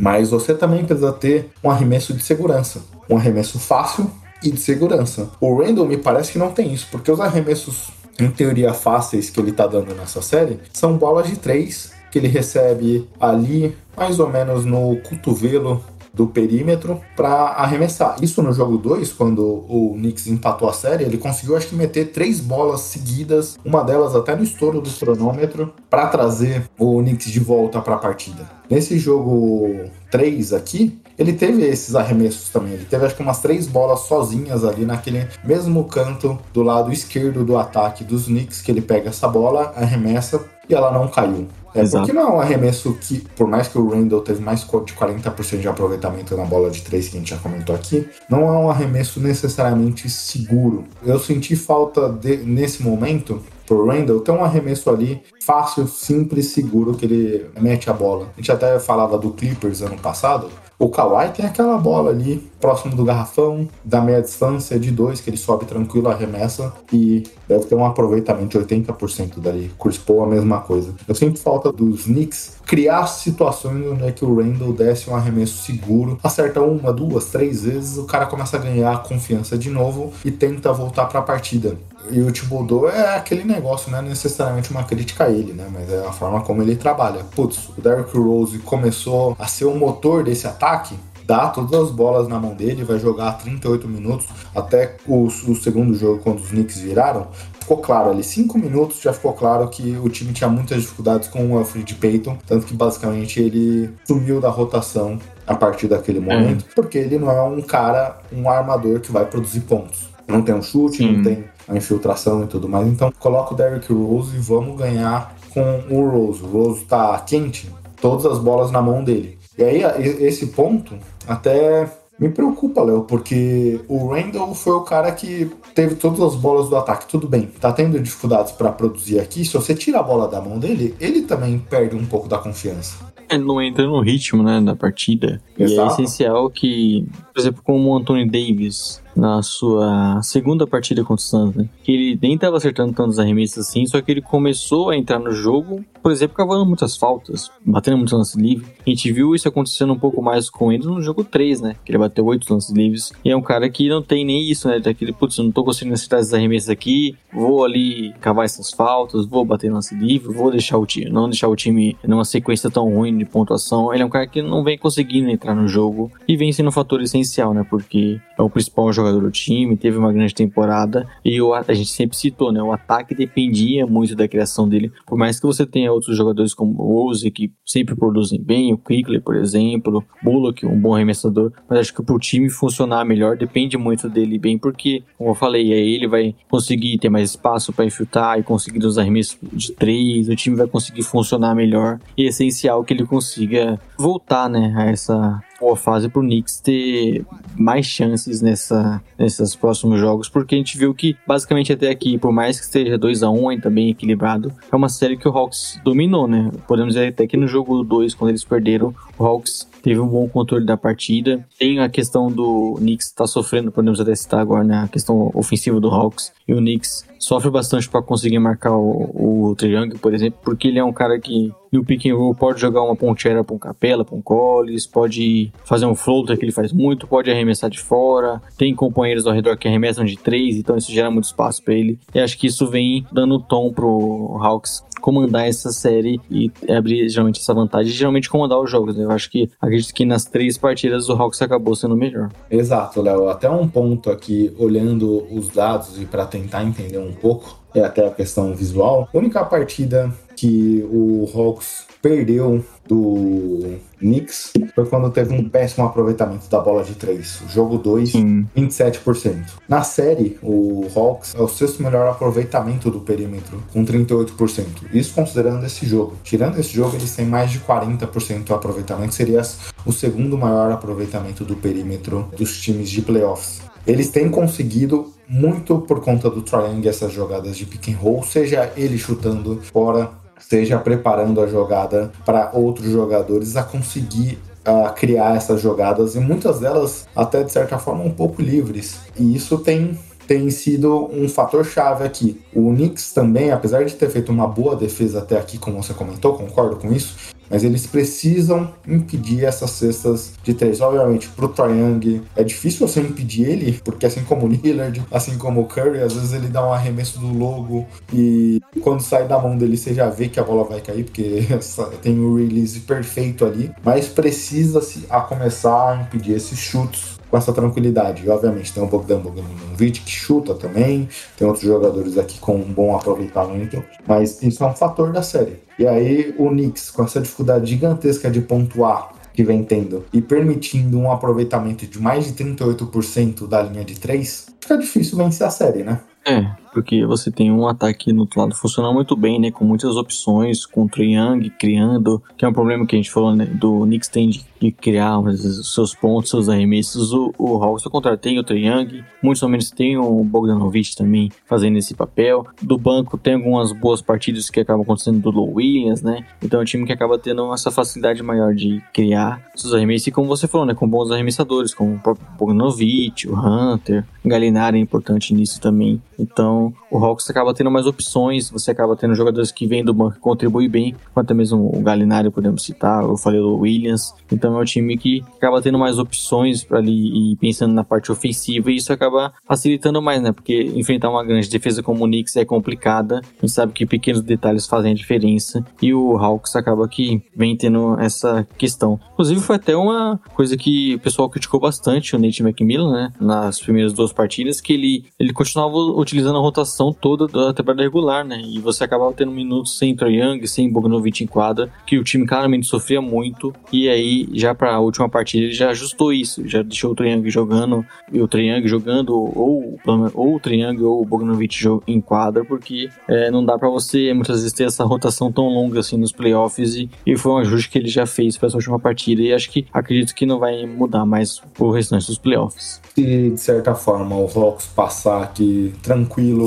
Mas você também precisa ter um arremesso de segurança, um arremesso fácil e de segurança. O Randall me parece que não tem isso, porque os arremessos em teoria fáceis que ele tá dando nessa série são bolas de três que ele recebe ali mais ou menos no cotovelo do perímetro para arremessar. Isso no jogo 2, quando o Knicks empatou a série, ele conseguiu acho que meter três bolas seguidas, uma delas até no estouro do cronômetro, para trazer o Knicks de volta para a partida. Nesse jogo 3 aqui, ele teve esses arremessos também. Ele teve acho que umas três bolas sozinhas ali naquele mesmo canto do lado esquerdo do ataque dos Knicks, que ele pega essa bola, arremessa e ela não caiu. É, Exato. porque não é um arremesso que, por mais que o Randall teve mais de 40% de aproveitamento na bola de três que a gente já comentou aqui, não é um arremesso necessariamente seguro. Eu senti falta de, nesse momento pro Randall ter um arremesso ali fácil, simples, seguro que ele mete a bola. A gente até falava do Clippers ano passado. O Kawhi tem aquela bola ali próximo do garrafão, da meia distância de dois, que ele sobe tranquilo, arremessa e deve ter um aproveitamento de 80% dali. Chris Paul a mesma coisa. Eu sinto falta dos Knicks criar situações onde é que o Randall desce um arremesso seguro, acerta uma, duas, três vezes, o cara começa a ganhar confiança de novo e tenta voltar para a partida. E o Thibodeau é aquele negócio, não é necessariamente uma crítica a ele, né? Mas é a forma como ele trabalha. Putz, o Derrick Rose começou a ser o motor desse ataque, dá todas as bolas na mão dele, vai jogar 38 minutos até o, o, segundo jogo, quando os Knicks viraram. Ficou claro ali, 5 minutos já ficou claro que o time tinha muitas dificuldades com o Alfred Payton, tanto que basicamente ele sumiu da rotação a partir daquele momento, porque ele não é um cara, um armador que vai produzir pontos. Não tem um chute, Sim. não tem a infiltração e tudo mais. Então coloca o Derrick Rose e vamos ganhar com o Rose. O Rose tá quente, todas as bolas na mão dele. E aí, esse ponto até me preocupa, Léo, porque o Randall foi o cara que teve todas as bolas do ataque. Tudo bem, tá tendo dificuldades para produzir aqui. Se você tira a bola da mão dele, ele também perde um pouco da confiança. Ele não entra no ritmo, né, da partida. Exato. E é essencial que, por exemplo, como o Anthony Davis, na sua segunda partida contra o Suns, né? Que ele nem estava acertando tantos arremessos assim, só que ele começou a entrar no jogo, por exemplo, cavando muitas faltas, batendo muitos lances livres. A gente viu isso acontecendo um pouco mais com ele no jogo 3, né? Que ele bateu oito lances livres. E é um cara que não tem nem isso, né? Daquele, putz, eu não tô conseguindo acertar esses arremessos aqui, vou ali cavar essas faltas, vou bater lance livre, vou deixar o time, não deixar o time numa sequência tão ruim de pontuação. Ele é um cara que não vem conseguindo entrar no jogo e vem sendo um fator essencial, né? Porque é o principal jogador jogador do time, teve uma grande temporada e o, a gente sempre citou, né? O ataque dependia muito da criação dele. Por mais que você tenha outros jogadores como o Rose, que sempre produzem bem, o Quickly, por exemplo, Bullock, um bom arremessador, mas acho que pro time funcionar melhor depende muito dele bem, porque, como eu falei, aí ele vai conseguir ter mais espaço para infiltrar e conseguir os arremessos de três, o time vai conseguir funcionar melhor e é essencial que ele consiga voltar, né, a essa boa fase pro Knicks ter mais chances nessa, nesses próximos jogos, porque a gente viu que basicamente até aqui, por mais que esteja 2 a 1 ainda bem equilibrado, é uma série que o Hawks dominou, né? Podemos dizer até que no jogo 2, quando eles perderam, o Hawks teve um bom controle da partida. Tem a questão do Knicks estar tá sofrendo, podemos até citar agora, né? A questão ofensiva do Hawks. E o Knicks sofre bastante para conseguir marcar o, o Triangle, por exemplo, porque ele é um cara que no pick and roll pode jogar uma ponteira para um Capela, para um Collins, pode fazer um floater que ele faz muito, pode arremessar de fora, tem companheiros ao redor que arremessam de três, então isso gera muito espaço para ele. E acho que isso vem dando tom pro Hawks comandar essa série e abrir geralmente essa vantagem, e geralmente comandar os jogos. Né? Eu acho que acredito que nas três partidas o Hawks acabou sendo melhor. Exato, Léo. Até um ponto aqui, olhando os dados e para tentar entender um pouco, é até a questão visual. A única partida que o Hawks perdeu do Knicks foi quando teve um péssimo aproveitamento da bola de três. Jogo 2, 27%. Na série, o Hawks é o sexto melhor aproveitamento do perímetro, com 38%. Isso considerando esse jogo. Tirando esse jogo, eles têm mais de 40% de aproveitamento, seria o segundo maior aproveitamento do perímetro dos times de playoffs. Eles têm conseguido muito por conta do triangle essas jogadas de pick and roll, seja ele chutando fora, seja preparando a jogada para outros jogadores a conseguir a criar essas jogadas e muitas delas até de certa forma um pouco livres. E isso tem tem sido um fator chave aqui. O Knicks também, apesar de ter feito uma boa defesa até aqui, como você comentou, concordo com isso, mas eles precisam impedir essas cestas de três. Obviamente, pro Triang é difícil você impedir ele, porque assim como o Lillard, assim como o Curry, às vezes ele dá um arremesso do logo e quando sai da mão dele você já vê que a bola vai cair, porque tem o release perfeito ali, mas precisa-se a começar a impedir esses chutes com essa tranquilidade. E, obviamente, tem um Bogdan Bogdanovic que chuta também, tem outros jogadores aqui com um bom aproveitamento, mas isso é um fator da série. E aí, o Knicks, com essa dificuldade gigantesca de pontuar que vem tendo e permitindo um aproveitamento de mais de 38% da linha de 3, fica difícil vencer a série, né? É, porque você tem um ataque no outro lado funcionando muito bem, né? Com muitas opções, com o Triang criando, que é um problema que a gente falou, né? Do Knicks tem de, de criar os seus pontos, seus arremessos. O, o Hawks, ao contrário, tem o Triang, muitos momentos tem o Bogdanovich também fazendo esse papel. Do banco tem algumas boas partidas que acabam acontecendo do Low Williams, né? Então é um time que acaba tendo essa facilidade maior de criar seus arremessos. E como você falou, né? Com bons arremessadores, como o próprio Bogdanovich, o Hunter, Galinari é importante nisso também. Então, o Hawks acaba tendo mais opções, você acaba tendo jogadores que vêm do banco e contribuem bem, até mesmo o Galinari podemos citar, eu falei do Williams. Então, é um time que acaba tendo mais opções para ali e pensando na parte ofensiva, e isso acaba facilitando mais, né? Porque enfrentar uma grande defesa como o Knicks é complicada, a gente sabe que pequenos detalhes fazem a diferença, e o Hawks acaba que vem tendo essa questão. Inclusive, foi até uma coisa que o pessoal criticou bastante o Nate McMillan, né? Nas primeiras duas partidas, que ele, ele continuava utilizando a rotação toda da temporada regular, né? E você acabava tendo minutos sem Trae Young, sem Bogdanovich em quadra, que o time claramente sofria muito. E aí, já para a última partida, ele já ajustou isso, já deixou o Trae Young jogando, e o Trae Young jogando ou, ou o Trae Young ou o Bogdanovich em quadra, porque é, não dá para você muitas vezes ter essa rotação tão longa assim nos playoffs. E, e foi um ajuste que ele já fez para essa última partida. E acho que acredito que não vai mudar mais o restante dos playoffs. Se de certa forma o Hawks passar aqui tranquilo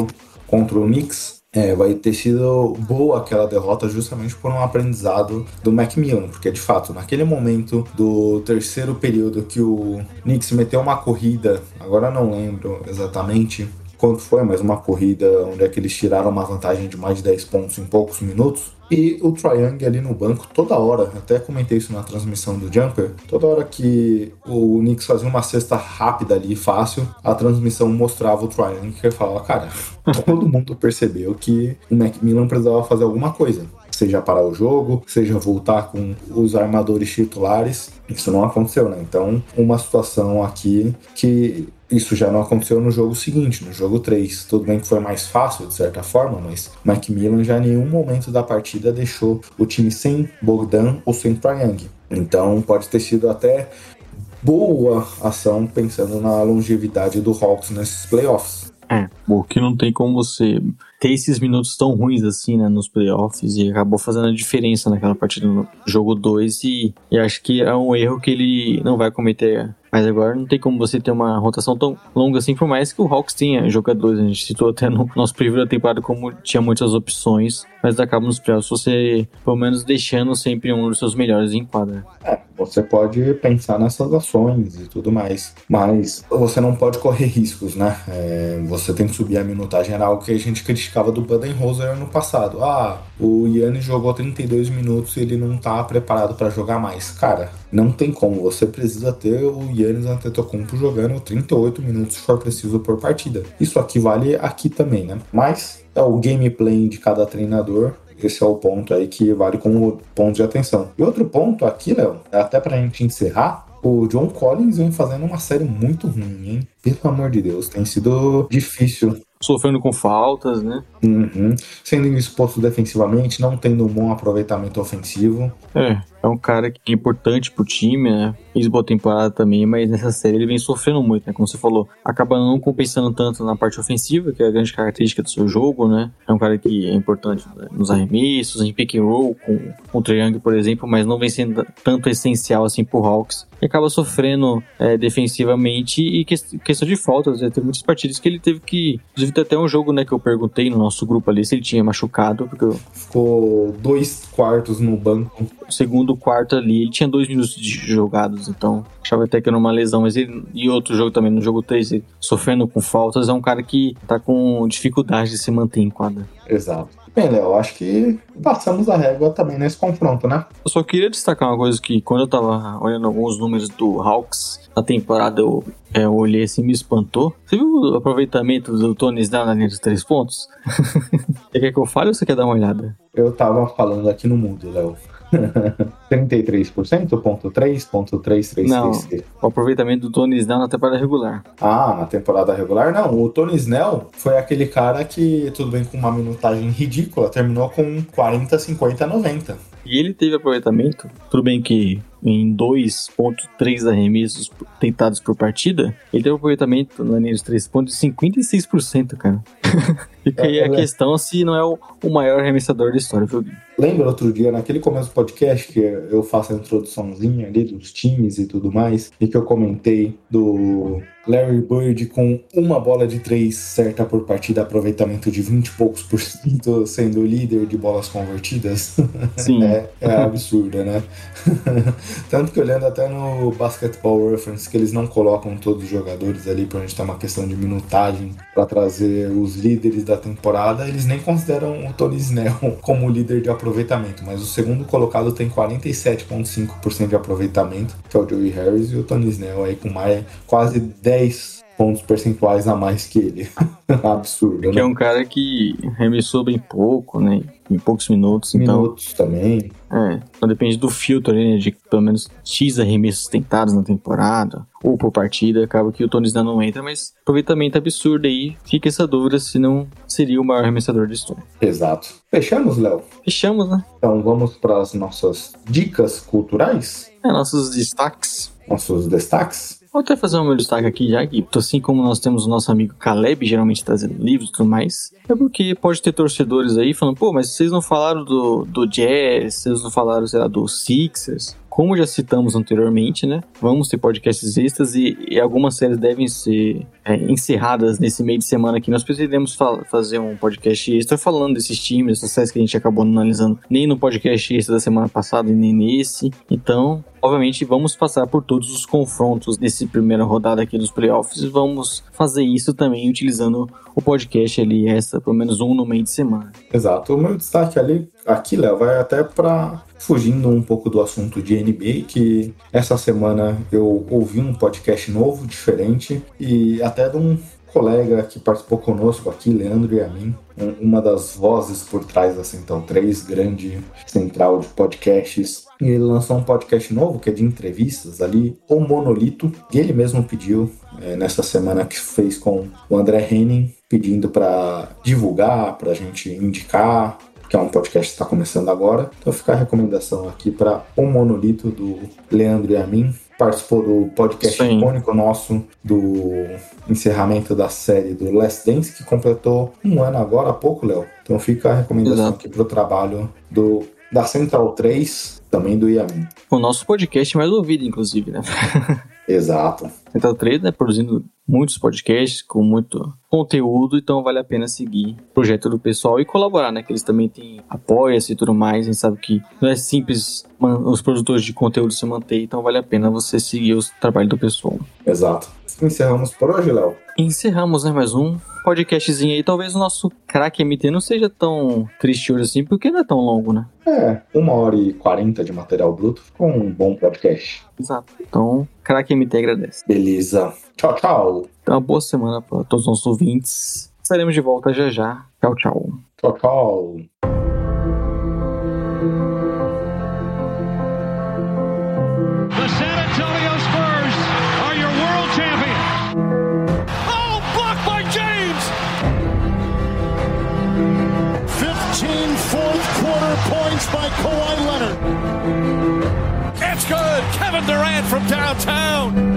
contra o Knicks, é, vai ter sido boa aquela derrota justamente por um aprendizado do Macmillan, porque de fato, naquele momento do terceiro período que o Knicks meteu uma corrida, agora não lembro exatamente quanto foi, mas uma corrida onde é que eles tiraram uma vantagem de mais de 10 pontos em poucos minutos, e o Triang ali no banco, toda hora, até comentei isso na transmissão do Jumper, toda hora que o Knicks fazia uma cesta rápida ali, fácil, a transmissão mostrava o Triang que falava, cara, todo mundo percebeu que o Macmillan precisava fazer alguma coisa seja parar o jogo, seja voltar com os armadores titulares. Isso não aconteceu, né? Então, uma situação aqui que isso já não aconteceu no jogo seguinte, no jogo 3. Tudo bem que foi mais fácil, de certa forma, mas Macmillan já em nenhum momento da partida deixou o time sem Bogdan ou sem Triang. Então pode ter sido até boa ação pensando na longevidade do Hawks nesses playoffs. É, o que não tem como você ter esses minutos tão ruins assim, né, nos playoffs e acabou fazendo a diferença naquela partida no jogo 2 e, e acho que é um erro que ele não vai cometer mas agora não tem como você ter uma rotação tão longa assim, por mais que o Hawks tenha jogadores. A gente citou até no nosso da temporada como tinha muitas opções, mas acaba nos playoffs você, pelo menos, deixando sempre um dos seus melhores em quadra. É, você pode pensar nessas ações e tudo mais, mas você não pode correr riscos, né? É, você tem que subir a minutagem, era algo que a gente criticava do Budenholzer no passado. Ah, o Yannis jogou 32 minutos e ele não tá preparado para jogar mais. Cara, não tem como, você precisa ter o Yannis Antetokounmpo jogando 38 minutos se for preciso por partida. Isso aqui vale aqui também, né? Mas é o gameplay de cada treinador esse é o ponto aí que vale como ponto de atenção. E outro ponto aqui, Léo, até pra gente encerrar, o John Collins vem fazendo uma série muito ruim, hein? Pelo amor de Deus, tem sido difícil sofrendo com faltas, né? Uhum. Sendo exposto defensivamente, não tendo um bom aproveitamento ofensivo. É, é um cara que é importante pro time, né? Fez boa temporada também, mas nessa série ele vem sofrendo muito, né? Como você falou, acaba não compensando tanto na parte ofensiva, que é a grande característica do seu jogo, né? É um cara que é importante né? nos arremessos, em pick and roll, com, com o Triangle, por exemplo, mas não vem sendo tanto essencial assim pro Hawks. E acaba sofrendo é, defensivamente e que, questão de faltas. Né? Tem muitas partidas que ele teve que. Inclusive, tem até um jogo, né, que eu perguntei no nosso grupo ali se ele tinha machucado. Porque. Ficou dois quartos no banco. Segundo do quarto ali, ele tinha dois minutos de jogados, então achava até que era uma lesão, mas ele, e outro jogo também, no jogo 3, ele, sofrendo com faltas, é um cara que tá com dificuldade de se manter em quadra. Exato. Bem, Léo, acho que passamos a régua também nesse confronto, né? Eu só queria destacar uma coisa que quando eu tava olhando alguns números do Hawks na temporada, eu, é, eu olhei assim e me espantou. Você viu o aproveitamento do Tony Snell na linha dos três pontos? você quer que eu fale ou você quer dar uma olhada? Eu tava falando aqui no mundo, Léo. 33%, ponto 3, ponto 3, 3, Não, 3, 3. o aproveitamento do Tony Snell na temporada regular. Ah, na temporada regular, não. O Tony Snell foi aquele cara que, tudo bem com uma minutagem ridícula, terminou com 40, 50, 90. E ele teve aproveitamento, tudo bem que em 2.3 arremessos tentados por partida, ele teve aproveitamento na linha dos 3 pontos de 56%, cara. Fica aí É, a é. questão se não é o, o maior arremessador da história, viu? Lembra outro dia, naquele começo do podcast, que eu faço a introduçãozinha ali dos times e tudo mais, e que eu comentei do Larry Bird com uma bola de três certa por partida, aproveitamento de 20 e poucos por cento, sendo líder de bolas convertidas? Sim. É, é absurda, né? Tanto que olhando até no Basketball Reference, que eles não colocam todos os jogadores ali pra gente ter uma questão de minutagem pra trazer os líderes da temporada, eles nem consideram o Tony Snell como líder de aproveitamento, mas o segundo colocado tem 47,5% de aproveitamento, que é o Joey Harris, e o Tony Snell aí com mais, quase 10 pontos percentuais a mais que ele. Absurdo, Que né? é um cara que arremessou bem pouco, né? Em poucos minutos, então. Minutos também. É, então depende do filtro ali, né, de pelo menos X arremessos tentados na temporada, ou por partida, acaba que o Tony Snell não entra, mas aproveitamento absurdo aí, fica essa dúvida se não seria o maior arremessador da história. Exato. Fechamos, Léo? Fechamos, né? Então vamos para as nossas dicas culturais, É, nossos destaques. nossos destaques. Vou até fazer o meu destaque aqui já, que assim como nós temos o nosso amigo Caleb, geralmente trazendo livros e tudo mais, é porque pode ter torcedores aí falando, pô, mas vocês não falaram do, do Jazz, vocês não falaram, sei lá, do Sixers. Como já citamos anteriormente, né? Vamos ter podcasts extras e, e algumas séries devem ser é, encerradas nesse meio de semana aqui. Nós pretendemos fa- fazer um podcast extra falando desses times, dessas séries que a gente acabou analisando nem no podcast extra da semana passada e nem nesse. Então, obviamente, vamos passar por todos os confrontos desse primeira rodada aqui dos playoffs e vamos fazer isso também utilizando o podcast ali, essa, pelo menos um no meio de semana. Exato. O meu destaque ali, aqui, Léo, vai até para fugindo um pouco do assunto de NBA, que essa semana eu ouvi um podcast novo, diferente, e até de um colega que participou conosco aqui, Leandro e a mim, um- uma das vozes por trás da Central 3, grande central de podcasts. E ele lançou um podcast novo, que é de entrevistas ali, o Monolito, e ele mesmo pediu, é, nessa semana que fez com o André Henning, pedindo para divulgar, para a gente indicar, que é um podcast que está começando agora. Então fica a recomendação aqui para o Monolito do Leandro e a mim. Participou do podcast Sim. icônico nosso do encerramento da série do Last Dance, que completou um ano agora há pouco, Léo. Então fica a recomendação Exato. aqui para o trabalho do, da Central 3, também do Yamin. O nosso podcast mais ouvido, inclusive, né? Exato. Central 3, né, produzindo muitos podcasts com muito conteúdo, então vale a pena seguir o projeto do pessoal e colaborar, né? Que eles também têm apoia-se e tudo mais. A gente sabe que não é simples os produtores de conteúdo se manter, então vale a pena você seguir o trabalho do pessoal. Exato. Encerramos por hoje, Léo. Encerramos, né, mais um podcastzinho aí. Talvez o nosso craque MT não seja tão triste hoje assim, porque não é tão longo, né? É, uma hora e quarenta de material bruto. Ficou um bom podcast. Exato. Então, craque MT agradece. Beleza. Tchau, tchau. Então, uma boa semana para todos os nossos ouvintes. Estaremos de volta já já. Tchau, tchau. Tchau, tchau. The San Antonio Spurs are your world champions. Oh, blocked by James. 15 fourth quarter points by Kawhi Leonard. It's good. Kevin Durant from downtown.